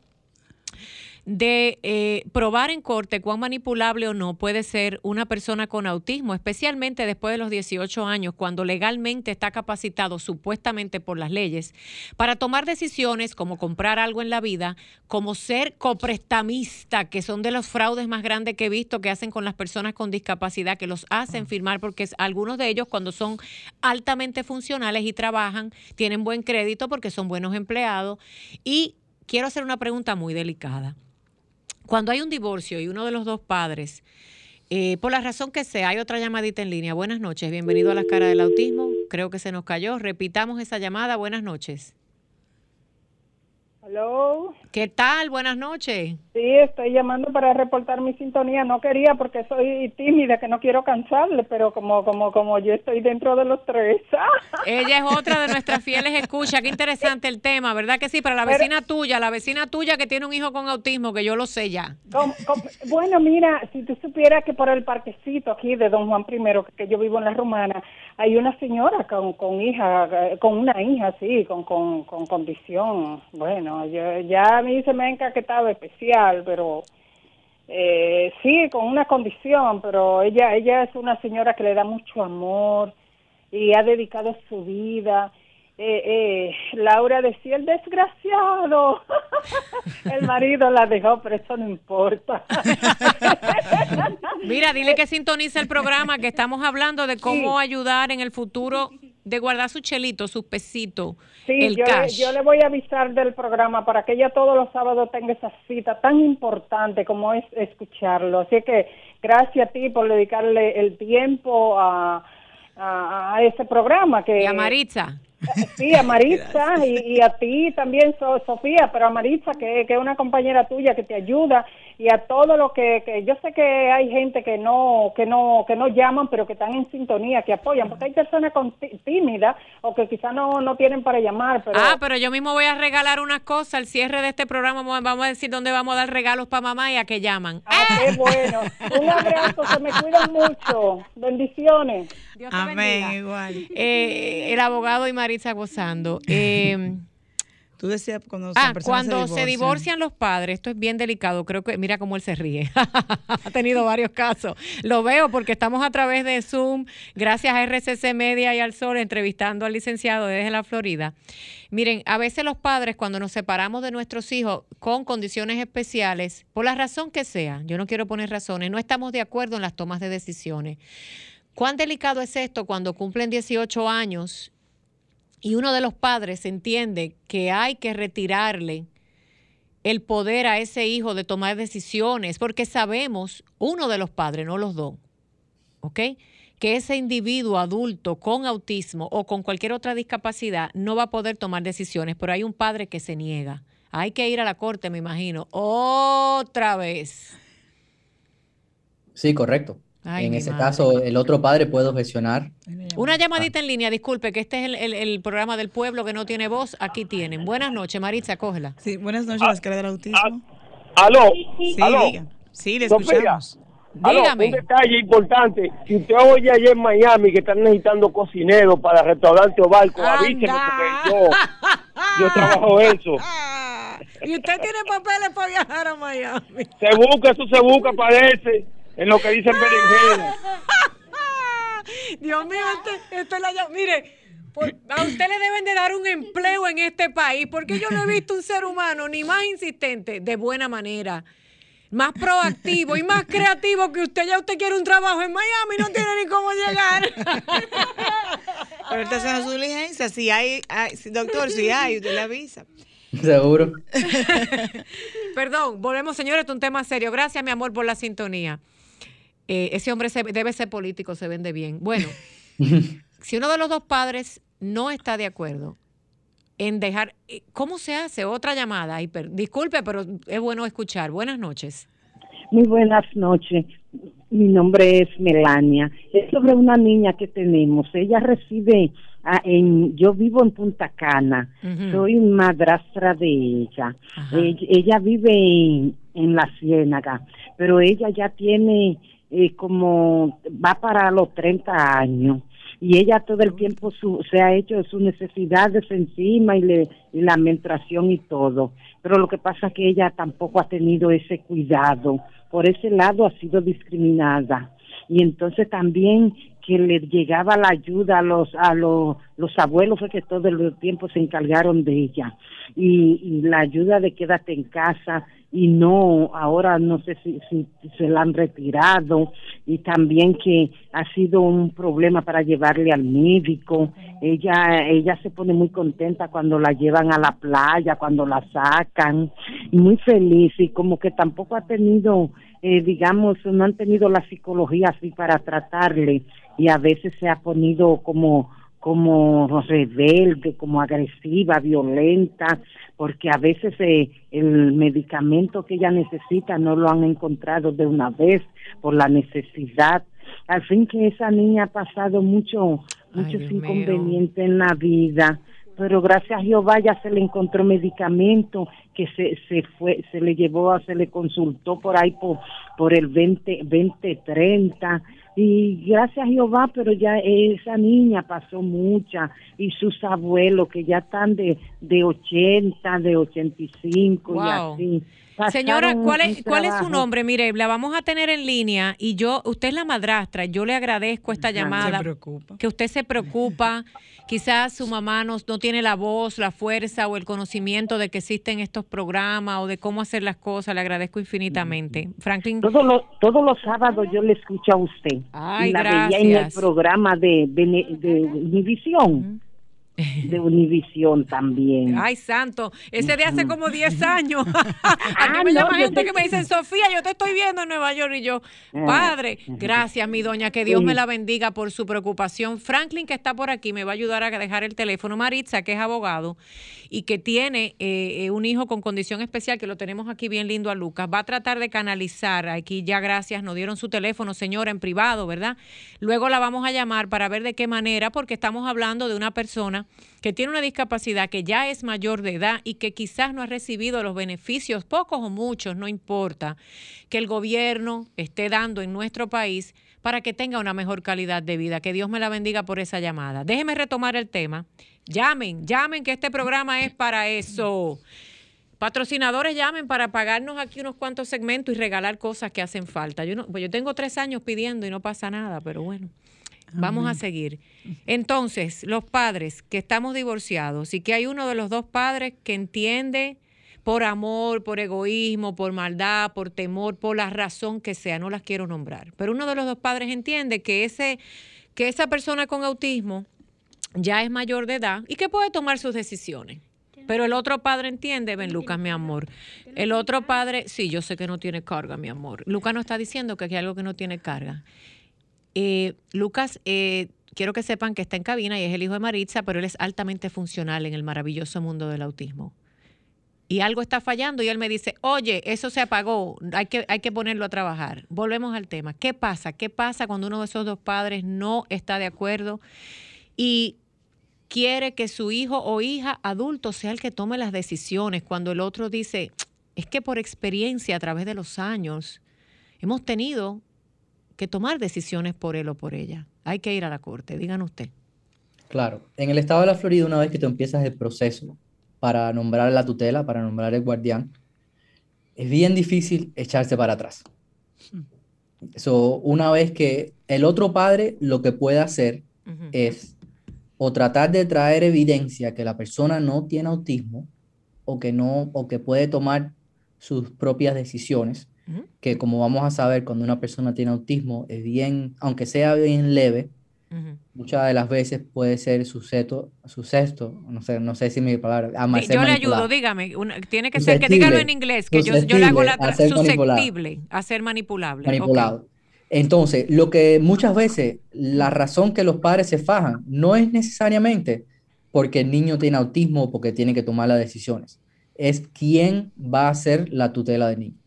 de eh, probar en corte cuán manipulable o no puede ser una persona con autismo, especialmente después de los 18 años, cuando legalmente está capacitado supuestamente por las leyes para tomar decisiones como comprar algo en la vida, como ser coprestamista, que son de los fraudes más grandes que he visto que hacen con las personas con discapacidad, que los hacen firmar porque algunos de ellos cuando son altamente funcionales y trabajan, tienen buen crédito porque son buenos empleados. Y quiero hacer una pregunta muy delicada cuando hay un divorcio y uno de los dos padres, eh, por la razón que sea, hay otra llamadita en línea. Buenas noches, bienvenido a las caras del autismo. Creo que se nos cayó. Repitamos esa llamada. Buenas noches. Hello. ¿Qué tal? Buenas noches. Sí, estoy llamando para reportar mi sintonía. No quería porque soy tímida, que no quiero cansarle, pero como como como yo estoy dentro de los tres. (laughs) Ella es otra de nuestras fieles escuchas. Qué interesante el tema, ¿verdad que sí? Para la vecina tuya, la vecina tuya que tiene un hijo con autismo, que yo lo sé ya. bueno, mira, si tú supieras que por el parquecito aquí de Don Juan I, que yo vivo en la Romana, hay una señora con, con hija, con una hija, sí, con, con, con condición, bueno ya a mí se me ha encaquetado especial, pero eh, sí, con una condición, pero ella, ella es una señora que le da mucho amor y ha dedicado su vida. Eh, eh, Laura decía, el desgraciado, (laughs) el marido la dejó, pero eso no importa. Mira, dile que sintonice el programa, que estamos hablando de cómo ayudar en el futuro de guardar su chelito, su pesito, sí, yo, Le, yo le voy a avisar del programa para que ella todos los sábados tenga esa cita tan importante como es escucharlo. Así que gracias a ti por dedicarle el tiempo a, a, ese programa. Que, y a Maritza. Sí, a Maritza (laughs) y, a ti también, Sofía, pero a Maritza, que, que, es una compañera tuya que te ayuda, y a todo lo que, que, yo sé que hay gente que no, que no, que no llaman, pero que están en sintonía, que apoyan, porque hay personas con tímidas o que quizás no, no tienen para llamar. Pero... Ah, pero yo mismo voy a regalar unas cosas al cierre de este programa, vamos a decir dónde vamos a dar regalos para mamá y a que llaman. Ah, qué bueno. Un abrazo, se me cuidan mucho. Bendiciones. Amén, igual. Eh, el abogado y Maritza gozando. (laughs) Eh, Tú decías cuando, ah, cuando se divorcian. los padres, esto es bien delicado, creo que, mira cómo él se ríe, (laughs) ha tenido varios casos, lo veo porque estamos a través de Zoom, gracias a RCC Media y al Sol, entrevistando al licenciado desde la Florida. Miren, a veces los padres cuando nos separamos de nuestros hijos con condiciones especiales, por la razón que sea, yo no quiero poner razones, no estamos de acuerdo en las tomas de decisiones. ¿Cuán delicado es esto cuando cumplen 18 años y uno de los padres entiende que hay que retirarle el poder a ese hijo de tomar decisiones, porque sabemos, uno de los padres, no los dos, ¿ok? Que ese individuo adulto con autismo o con cualquier otra discapacidad no va a poder tomar decisiones, pero hay un padre que se niega. Hay que ir a la corte, me imagino, otra vez. Sí, correcto en ese caso, el otro padre puede objecionar. Una llamadita en línea, disculpe, que este es el, programa del pueblo que no tiene voz. Aquí tienen. Buenas noches, Maritza, cógela. Sí, buenas noches, las caras del autismo. Ah, aló. Sí, Diga. sí, le escuchamos. Dígame. un detalle importante. Si usted oye allá en Miami que están necesitando cocineros para restaurante o barco, avíseme porque yo, yo trabajo eso. (laughs) ¿Y usted tiene papeles para viajar a Miami? Se busca, eso se busca, parece en lo que dicen berenjena. (laughs) Dios mío, este, esto es la... Mire, a usted le deben de dar un empleo en este país, porque yo no he visto un ser humano ni más insistente, de buena manera, más proactivo y más creativo que usted. Ya usted quiere un trabajo en Miami, no tiene ni cómo llegar. (laughs) Ahorita está haciendo su diligencia. Si hay, doctor, si hay, usted le avisa. Seguro. (laughs) Perdón, volvemos, señores, esto es un tema serio. Gracias, mi amor, por la sintonía. Eh, ese hombre debe ser político, se vende bien. Bueno, (laughs) si uno de los dos padres no está de acuerdo en dejar, eh, ¿cómo se hace? Otra llamada. disculpe, pero es bueno escuchar. Buenas noches. Muy buenas noches. Mi nombre es Melania. Es sobre una niña que tenemos. Ella reside ah, en, yo vivo en Punta Cana. Soy madrastra de ella. ella. vive en, en la Ciénaga, pero ella ya tiene eh, como va para los 30 años y ella todo el tiempo se ha hecho su necesidades encima y, le, y la menstruación y todo. Pero lo que pasa es que ella tampoco ha tenido ese cuidado. Por ese lado ha sido discriminada. Y entonces también que le llegaba la ayuda a los a los, los abuelos fue que todo el tiempo se encargaron de ella y, y la ayuda de quédate en casa y no, ahora no sé si, se la han retirado y también que ha sido un problema para llevarle al médico. Ella, ella se pone muy contenta cuando la llevan a la playa, cuando la sacan, muy feliz y como que tampoco ha tenido, eh, digamos, no han tenido la psicología así para tratarle y a veces se ha ponido como como rebelde, como agresiva, violenta, porque a veces eh, el medicamento que ella necesita no lo han encontrado de una vez por la necesidad. Al fin que esa niña ha pasado mucho, muchos inconvenientes en la vida, pero gracias a Jehová ya se le encontró medicamento que se, se fue, se le llevó, se le consultó por ahí por, por el 20, 2030 y gracias a Jehová, pero ya esa niña pasó mucha y sus abuelos que ya están de, de 80, de 85 y así. Señora, ¿cuál es, ¿cuál es su nombre? Mire, la vamos a tener en línea y yo, usted es la madrastra, yo le agradezco esta llamada. Que usted se preocupa. Quizás su mamá no, no tiene la voz, la fuerza o el conocimiento de que existen estos programas o de cómo hacer las cosas. Le agradezco infinitamente. Franklin. Todos los, todos los sábados yo le escucho a usted. Ay, y la veía en el programa de, de, de, de Univisión también. (laughs) Ay, santo, ese de hace como 10 años. (laughs) (laughs) A mí me llama gente que me dice, Sofía, yo te estoy viendo en Nueva York y yo, ah, padre, gracias mi doña, que Dios me la bendiga por su preocupación. Franklin, que está por aquí, me va a ayudar a dejar el teléfono. Maritza, que es abogado y que tiene eh, eh, un hijo con condición especial, que lo tenemos aquí bien lindo a Lucas, va a tratar de canalizar, aquí ya gracias, nos dieron su teléfono, señora, en privado, ¿verdad? Luego la vamos a llamar para ver de qué manera, porque estamos hablando de una persona que tiene una discapacidad que ya es mayor de edad y que quizás no ha recibido los beneficios, pocos o muchos, no importa, que el gobierno esté dando en nuestro país para que tenga una mejor calidad de vida. Que Dios me la bendiga por esa llamada. Déjeme retomar el tema. Llamen, llamen que este programa es para eso. Patrocinadores llamen para pagarnos aquí unos cuantos segmentos y regalar cosas que hacen falta. Yo, no, pues yo tengo tres años pidiendo y no pasa nada, pero bueno. Vamos a seguir. Entonces, los padres que estamos divorciados y que hay uno de los dos padres que entiende por amor, por egoísmo, por maldad, por temor, por la razón que sea, no las quiero nombrar. Pero uno de los dos padres entiende que ese que esa persona con autismo ya es mayor de edad y que puede tomar sus decisiones. Pero el otro padre entiende, ven Lucas, mi amor. El otro padre, sí, yo sé que no tiene carga, mi amor. Lucas no está diciendo que hay algo que no tiene carga. Eh, Lucas, eh, quiero que sepan que está en cabina y es el hijo de Maritza, pero él es altamente funcional en el maravilloso mundo del autismo. Y algo está fallando y él me dice, oye, eso se apagó, hay que, hay que ponerlo a trabajar. Volvemos al tema. ¿Qué pasa? ¿Qué pasa cuando uno de esos dos padres no está de acuerdo y quiere que su hijo o hija adulto sea el que tome las decisiones cuando el otro dice, es que por experiencia a través de los años hemos tenido que tomar decisiones por él o por ella. Hay que ir a la corte, digan usted. Claro, en el estado de la Florida, una vez que tú empiezas el proceso para nombrar la tutela, para nombrar el guardián, es bien difícil echarse para atrás. Eso, una vez que el otro padre lo que puede hacer es o tratar de traer evidencia que la persona no tiene autismo o que no o que puede tomar sus propias decisiones, que como vamos a saber cuando una persona tiene autismo es bien, aunque sea bien leve, muchas de las veces puede ser suceso, suceso, no sé, no sé si mi palabra, yo le ayudo, dígame, tiene que ser que dígalo en inglés, que yo, yo, le hago la susceptible a ser manipulable. Manipulado. Entonces, lo que muchas veces, la razón que los padres se fajan no es necesariamente porque el niño tiene autismo o porque tiene que tomar las decisiones. Es quién va a hacer la tutela del niño.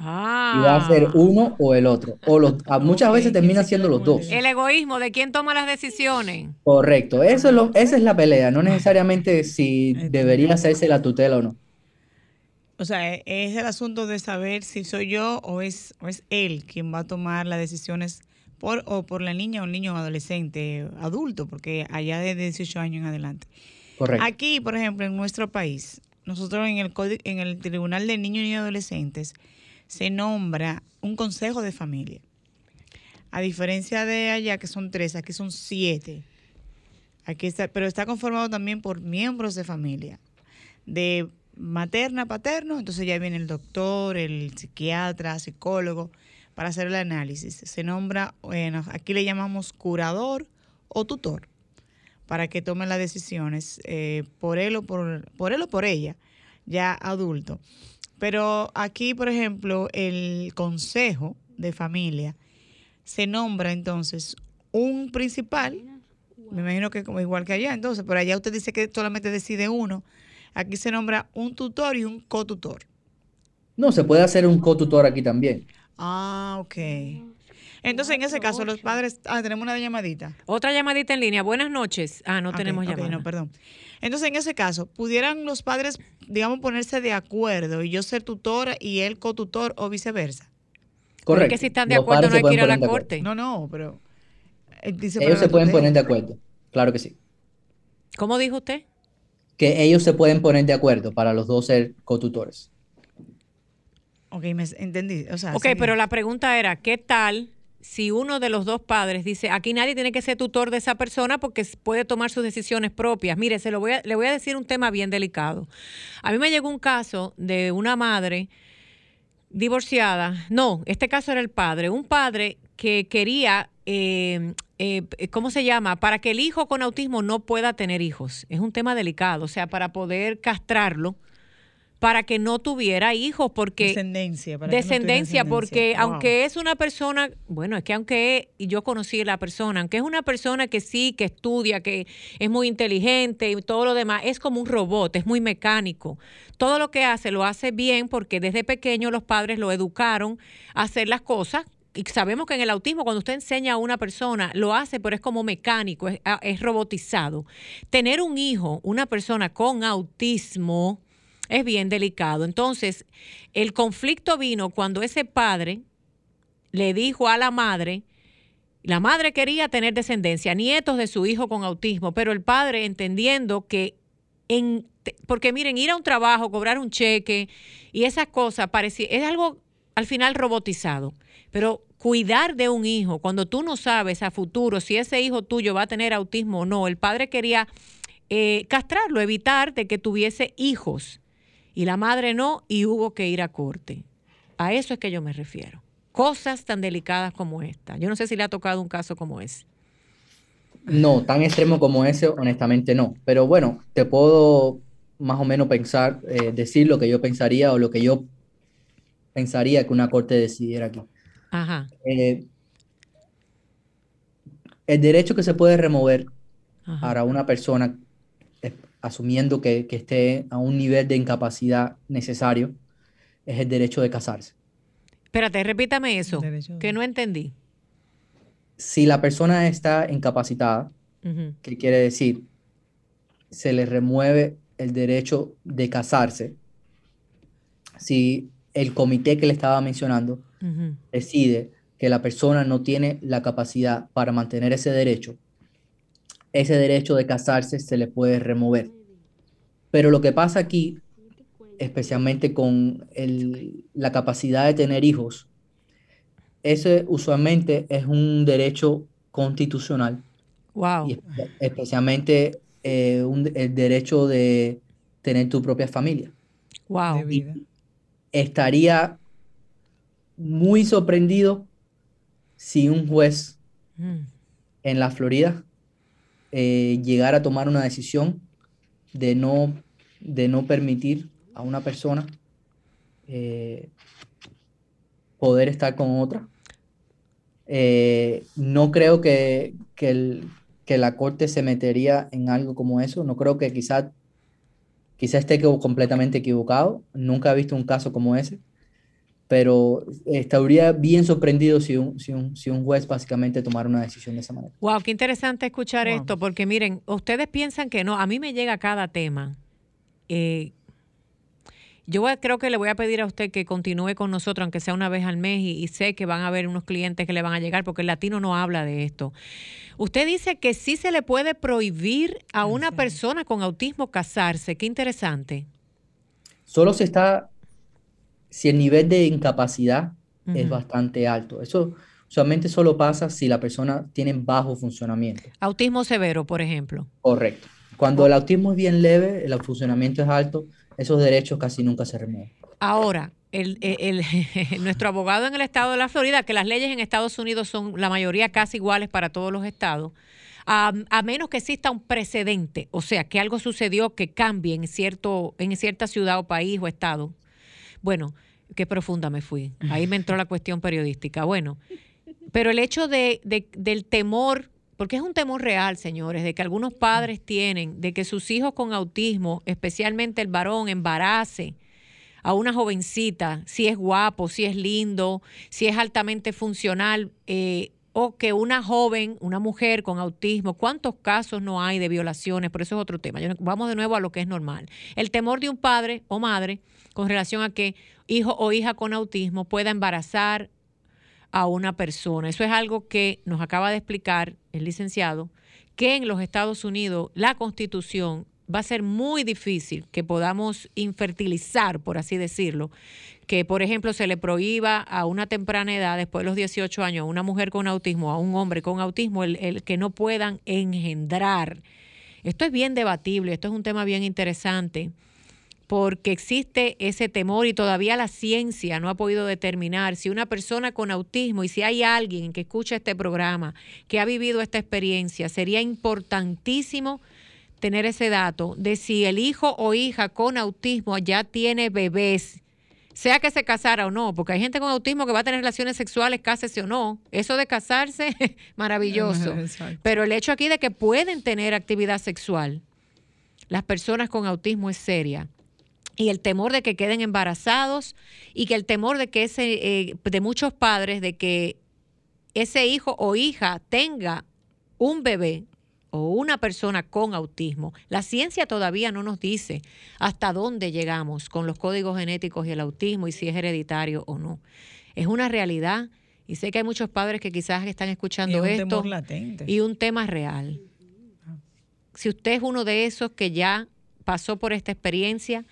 Ah. Y va a ser uno o el otro. O los, muchas veces termina siendo los dos. El egoísmo de quién toma las decisiones. Correcto. Eso es lo, esa es la pelea. No necesariamente si debería hacerse la tutela o no. O sea, e, es el asunto de saber si soy yo o es, o es él quien va a tomar las decisiones por o por la niña o el niño adolescente, adulto, porque allá de 18 años en adelante. Correcto. Aquí, por ejemplo, en nuestro país, nosotros en el, en el Tribunal de Niños y Adolescentes se nombra un consejo de familia. A diferencia de allá, que son tres, aquí son siete. Aquí está, pero está conformado también por miembros de familia, de materna, paterno, entonces ya viene el doctor, el psiquiatra, psicólogo, para hacer el análisis. Se nombra, bueno, aquí le llamamos curador o tutor, para que tome las decisiones eh, por él o por, por él o por ella, ya adulto. Pero aquí, por ejemplo, el consejo de familia se nombra entonces un principal, me imagino que como igual que allá, entonces, pero allá usted dice que solamente decide uno Aquí se nombra un tutor y un cotutor. No, se puede hacer un cotutor aquí también. Ah, ok. Entonces, en ese caso, los padres. Ah, tenemos una llamadita. Otra llamadita en línea. Buenas noches. Ah, no tenemos llamada. no, perdón. Entonces, en ese caso, ¿pudieran los padres, digamos, ponerse de acuerdo y yo ser tutora y él cotutor o viceversa? Correcto. Porque si están de acuerdo, no hay que ir a la corte. No, no, pero. Eh, Ellos se pueden poner de acuerdo. Claro que sí. ¿Cómo dijo usted? que ellos se pueden poner de acuerdo para los dos ser cotutores. Ok, me entendí. ok, pero la pregunta era, ¿qué tal si uno de los dos padres dice, aquí nadie tiene que ser tutor de esa persona porque puede tomar sus decisiones propias? Mire, se lo voy a, le voy a decir un tema bien delicado. A mí me llegó un caso de una madre divorciada. No, este caso era el padre. Un padre que quería eh, eh, ¿cómo se llama? Para que el hijo con autismo no pueda tener hijos. Es un tema delicado, o sea, para poder castrarlo, para que no tuviera hijos, porque... Descendencia. Para descendencia, porque aunque es una persona, bueno, es que aunque y yo conocí a la persona, aunque es una persona que sí, que estudia, que es muy inteligente y todo lo demás, es como un robot, es muy mecánico. Todo lo que hace lo hace bien porque desde pequeño los padres lo educaron a hacer las cosas y sabemos que en el autismo, cuando usted enseña a una persona, lo hace, pero es como mecánico, es, ah, robotizado. Tener un hijo, una persona con autismo, es bien delicado. Entonces, el conflicto vino cuando ese padre le dijo a la madre La madre quería tener descendencia, nietos de su hijo con autismo, pero el padre entendiendo que en porque miren, ir a un trabajo, cobrar un cheque y esas cosas parecía es algo al final robotizado, pero cuidar de un hijo cuando tú no sabes a futuro si ese hijo tuyo va a tener autismo o no, el padre quería eh, castrarlo, evitar de que tuviese hijos y la madre no y hubo que ir a corte. A eso es que yo me refiero. Cosas tan delicadas como esta. Yo no sé si le ha tocado un caso como ese. No, tan extremo como ese, honestamente no. Pero bueno, te puedo más o menos pensar, eh, decir lo que yo pensaría o lo que yo pensaría que una corte decidiera aquí. Ajá. Eh, el derecho que se puede remover para una persona, asumiendo que, que, esté a un nivel de incapacidad necesario, es el derecho de casarse. Espérate, repítame eso, que no entendí. Si la persona está incapacitada, ¿qué quiere decir? Se le remueve el derecho de casarse si el comité que le estaba mencionando decide que la persona no tiene la capacidad para mantener ese derecho, ese derecho de casarse se le puede remover. Pero lo que pasa aquí, especialmente con la capacidad de tener hijos, ese usualmente es un derecho constitucional. Wow. Y especialmente eh, el derecho de tener tu propia familia. Wow. estaría muy sorprendido si un juez mm. en la Florida eh, llegara a tomar una decisión de no, de no permitir a una persona eh, poder estar con otra. no creo que, que, el, que la corte se metería en algo como eso. No creo que quizás quizá esté completamente equivocado. Nunca he visto un caso como ese. Pero estaría bien sorprendido si un, si un, si un juez básicamente tomara una decisión de esa manera. Wow, qué interesante escuchar esto, porque miren, ustedes piensan que no, a mí me llega cada tema. Eh, yo creo que le voy a pedir a usted que continúe con nosotros, aunque sea una vez al mes, y, sé que van a haber unos clientes que le van a llegar, porque el latino no habla de esto. Usted dice que sí se le puede prohibir a una persona con autismo casarse. Qué interesante. Solo se está, si el nivel de incapacidad es bastante alto. Eso usualmente solo pasa si la persona tiene bajo funcionamiento. Autismo severo, por ejemplo. Correcto. Cuando el autismo es bien leve, el funcionamiento es alto, esos derechos casi nunca se remueven. Ahora, el, (laughs) nuestro abogado en el estado de la Florida, que las leyes en Estados Unidos son la mayoría casi iguales para todos los estados, a, menos que exista un precedente, o sea, que algo sucedió que cambie en, cierto, en cierta ciudad o país o estado. Bueno, qué profunda me fui. Ahí me entró la (laughs) cuestión periodística. Bueno, pero el hecho de, del temor porque es un temor real, señores, de que algunos padres tienen de que sus hijos con autismo, especialmente el varón, embarace a una jovencita, si es guapo, si es lindo, si es altamente funcional, eh, o que una joven, una mujer con autismo, ¿cuántos casos no hay de violaciones? Por eso es otro tema. Vamos de nuevo a lo que es normal. El temor de un padre o madre con relación a que hijo o hija con autismo pueda embarazar a una persona. Eso es algo que nos acaba de explicar el licenciado, que en los Estados Unidos la constitución va a ser muy difícil que podamos infertilizar, por así decirlo, que por ejemplo se le prohíba a una temprana edad, después de los 18 años, a una mujer con autismo, a un hombre con autismo, el, el que no puedan engendrar. Esto es bien debatible, esto es un tema bien interesante porque existe ese temor y todavía la ciencia no ha podido determinar si una persona con autismo y si hay alguien que escucha este programa que ha vivido esta experiencia, sería importantísimo tener ese dato de si el hijo o hija con autismo ya tiene bebés, sea que se casara o no, porque hay gente con autismo que va a tener relaciones sexuales, cásese o no. Eso de casarse, (laughs) maravilloso. (laughs) Pero el hecho aquí de que pueden tener actividad sexual, las personas con autismo es seria y el temor de que queden embarazados y que el temor de que ese eh, de muchos padres de que ese hijo o hija tenga un bebé o una persona con autismo. La ciencia todavía no nos dice hasta dónde llegamos con los códigos genéticos y el autismo y si es hereditario o no. Es una realidad Y sé que hay muchos padres que quizás están escuchando y un esto. Temor latente. Y un tema real. Si usted es uno de esos que ya pasó por esta experiencia,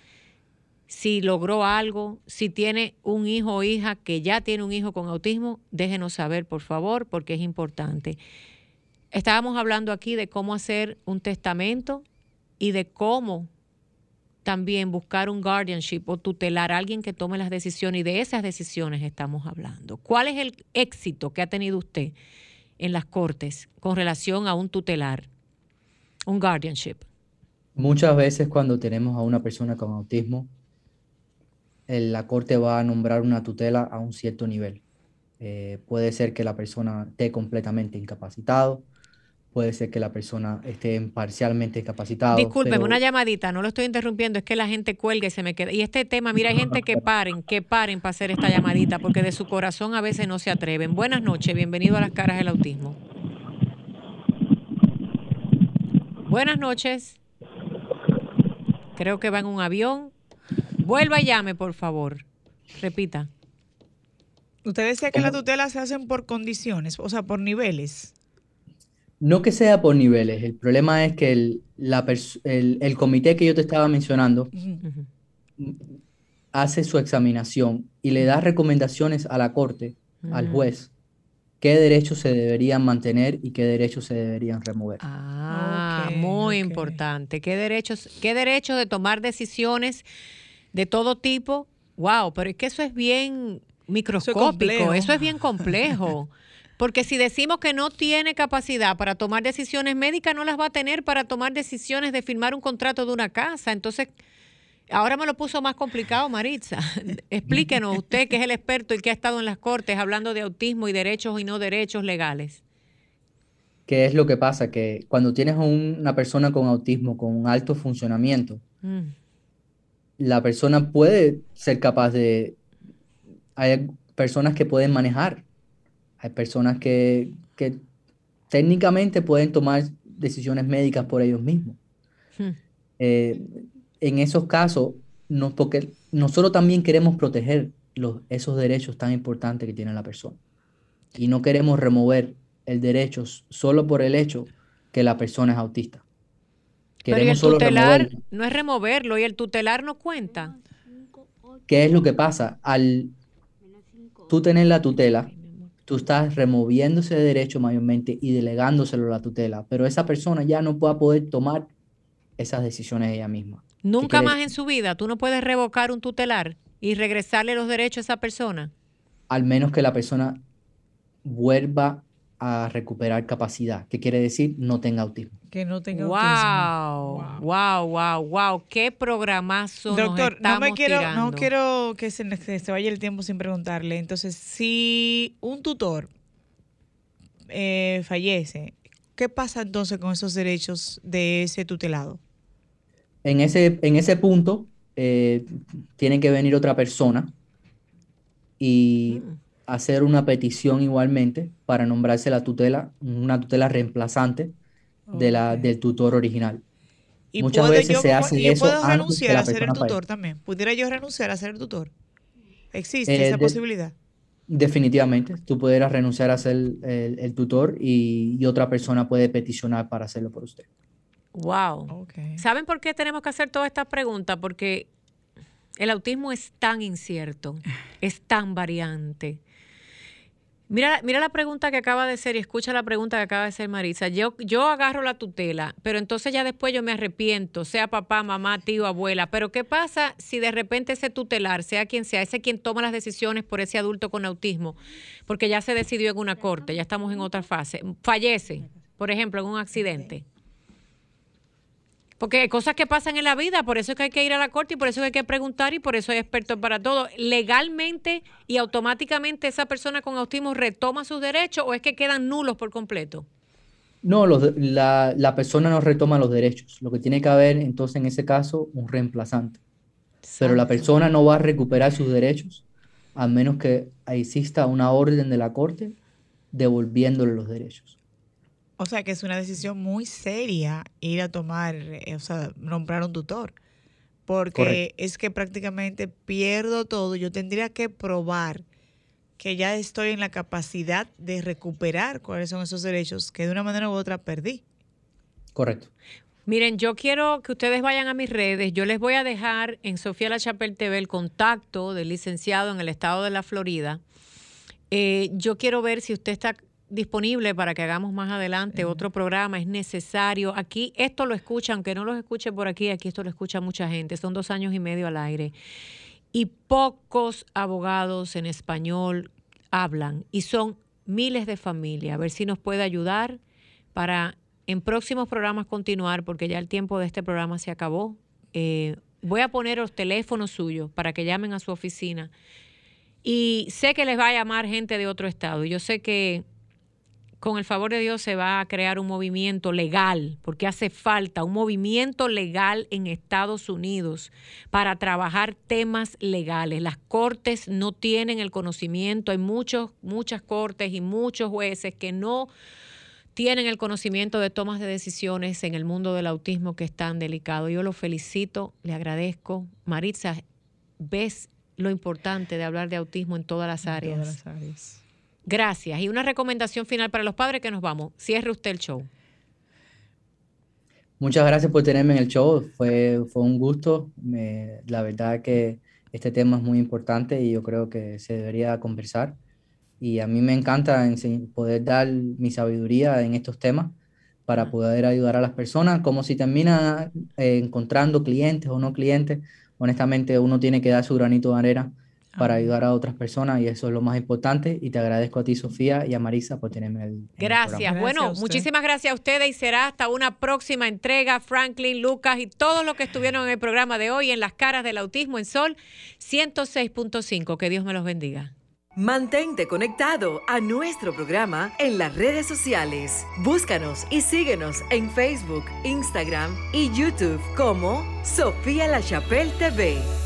si logró algo, si tiene un hijo o hija que ya tiene un hijo con autismo, déjenos saber, por favor, porque es importante. Estábamos hablando aquí de cómo hacer un testamento y de cómo también buscar un guardianship o tutelar a alguien que tome las decisiones y de esas decisiones estamos hablando. ¿Cuál es el éxito que ha tenido usted en las cortes con relación a un tutelar, un guardianship? Muchas veces cuando tenemos a una persona con autismo, la corte va a nombrar una tutela a un cierto nivel. Eh, puede ser que la persona esté completamente incapacitado, puede ser que la persona esté parcialmente incapacitado. Discúlpeme, una llamadita, no lo estoy interrumpiendo, es que la gente cuelga y se me queda. Y este tema, mira, hay gente que (laughs) paren, que paren para hacer esta llamadita, porque de su corazón a veces no se atreven. Buenas noches, bienvenido a las caras del autismo. Buenas noches. Creo que va en un avión. Vuelva y llame, por favor. Repita. Usted decía que las tutelas se hacen por condiciones, o sea, por niveles. No que sea por niveles, el problema es que el, la el, el comité que yo te estaba mencionando hace su examinación y le da recomendaciones a la corte, al juez, qué derechos se deberían mantener y qué derechos se deberían remover. Ah, muy importante. ¿Qué derechos, qué derechos de tomar decisiones de todo tipo? Wow, pero es que eso es bien microscópico, eso es bien complejo. (laughs) Porque si decimos que no tiene capacidad para tomar decisiones médicas, no las va a tener para tomar decisiones de firmar un contrato de una casa. Entonces, ahora me lo puso más complicado, Maritza. (laughs) Explíquenos usted, que es el experto y que ha estado en las cortes hablando de autismo y derechos y no derechos legales. ¿Qué es lo que pasa? Que cuando tienes una persona con autismo, con un alto funcionamiento, mm. La persona puede ser capaz de... Hay personas que pueden manejar hay personas que, técnicamente pueden tomar decisiones médicas por ellos mismos. Hmm. Eh, en esos casos, no, porque nosotros también queremos proteger los, esos derechos tan importantes que tiene la persona. Y no queremos remover el derecho solo por el hecho que la persona es autista. Pero el tutelar no es removerlo y el tutelar no cuenta. ¿Qué es lo que pasa? Al tú tener la tutela, tú estás removiendo ese derecho mayormente y delegándoselo a la tutela, pero esa persona ya no va a poder tomar esas decisiones ella misma. Nunca más en su vida tú no puedes revocar un tutelar y regresarle los derechos a esa persona. Al menos que la persona vuelva a recuperar capacidad, que quiere decir no tenga autismo. Que no tenga autismo. Wow, wow, wow, qué programazo. Doctor, no me quiero, no quiero que se, se, vaya el tiempo sin preguntarle. Entonces, si un tutor eh, fallece, ¿qué pasa entonces con esos derechos de ese tutelado? En ese, en ese punto, eh, tiene que venir otra persona y mm hacer una petición igualmente para nombrarse la tutela, una tutela reemplazante de la, del tutor original. ¿Y Muchas veces se hace ¿y eso. puedo renunciar a ser el tutor también? ¿Pudiera yo renunciar a ser el tutor? ¿Existe eh, esa posibilidad? Definitivamente. Tú pudieras renunciar a ser el, tutor y, otra persona puede peticionar para hacerlo por usted. Wow. ¿Saben por qué tenemos que hacer todas estas preguntas? Porque el autismo es tan incierto, es tan variante. Mira, mira la pregunta que acaba de hacer y escucha la pregunta que acaba de hacer Marisa. Yo, yo agarro la tutela, pero entonces ya después yo me arrepiento, sea papá, mamá, tío, abuela. Pero ¿qué pasa si de repente ese tutelar, sea quien sea, ese quien toma las decisiones por ese adulto con autismo, porque ya se decidió en una corte, ya estamos en otra fase, fallece, por ejemplo, en un accidente? Porque hay cosas que pasan en la vida, por eso es que hay que ir a la corte y por eso hay que preguntar y por eso hay expertos para todo. ¿Legalmente y automáticamente esa persona con autismo retoma sus derechos o es que quedan nulos por completo? No, la, la, persona no retoma los derechos. Lo que tiene que haber entonces en ese caso un reemplazante. Pero la persona no va a recuperar sus derechos a menos que exista una orden de la corte devolviéndole los derechos. O sea que es una decisión muy seria ir a tomar, eh, o sea, nombrar un tutor. Porque es que prácticamente pierdo todo. Yo tendría que probar que ya estoy en la capacidad de recuperar cuáles son esos derechos que de una manera u otra perdí. Correcto. Miren, yo quiero que ustedes vayan a mis redes. Yo les voy a dejar en Sofía La Chapelle TV el contacto del licenciado en el estado de la Florida. Eh, yo quiero ver si usted está disponible para que hagamos más adelante otro programa. Es necesario. Aquí esto lo escucha, aunque no lo escuche por aquí, aquí esto lo escucha mucha gente. Son dos años y medio al aire. Y pocos abogados en español hablan. Y son miles de familias. A ver si nos puede ayudar para en próximos programas continuar, porque ya el tiempo de este programa se acabó. Eh, voy a poner los teléfonos suyos para que llamen a su oficina. Y sé que les va a llamar gente de otro estado. Yo sé que con el favor de Dios se va a crear un movimiento legal, porque hace falta un movimiento legal en Estados Unidos para trabajar temas legales. Las cortes no tienen el conocimiento, hay muchos, muchas cortes y muchos jueces que no tienen el conocimiento de tomas de decisiones en el mundo del autismo que es tan delicado. Yo lo felicito, le agradezco. Maritza, ves lo importante de hablar de autismo en todas las áreas. Todas las áreas. Gracias. Y una recomendación final para los padres que nos vamos. Cierre usted el show. Muchas gracias por tenerme en el show. Fue, fue un gusto. la verdad que este tema es muy importante y yo creo que se debería conversar y a mí me encanta poder dar mi sabiduría en estos temas para poder ayudar a las personas, como si termina eh, encontrando clientes o no clientes, honestamente uno tiene que dar su granito de arena para ayudar a otras personas y eso es lo más importante y te agradezco a ti Sofía y a Marisa por tenerme el Gracias. bueno, muchísimas gracias a ustedes y será hasta una próxima entrega Franklin, Lucas y todos los que estuvieron en el programa de hoy en las caras del autismo en Sol 106.5. Que Dios me los bendiga. Mantente conectado a nuestro programa en las redes sociales. Búscanos y síguenos en Facebook, Instagram y YouTube como Sofía La Chapelle TV.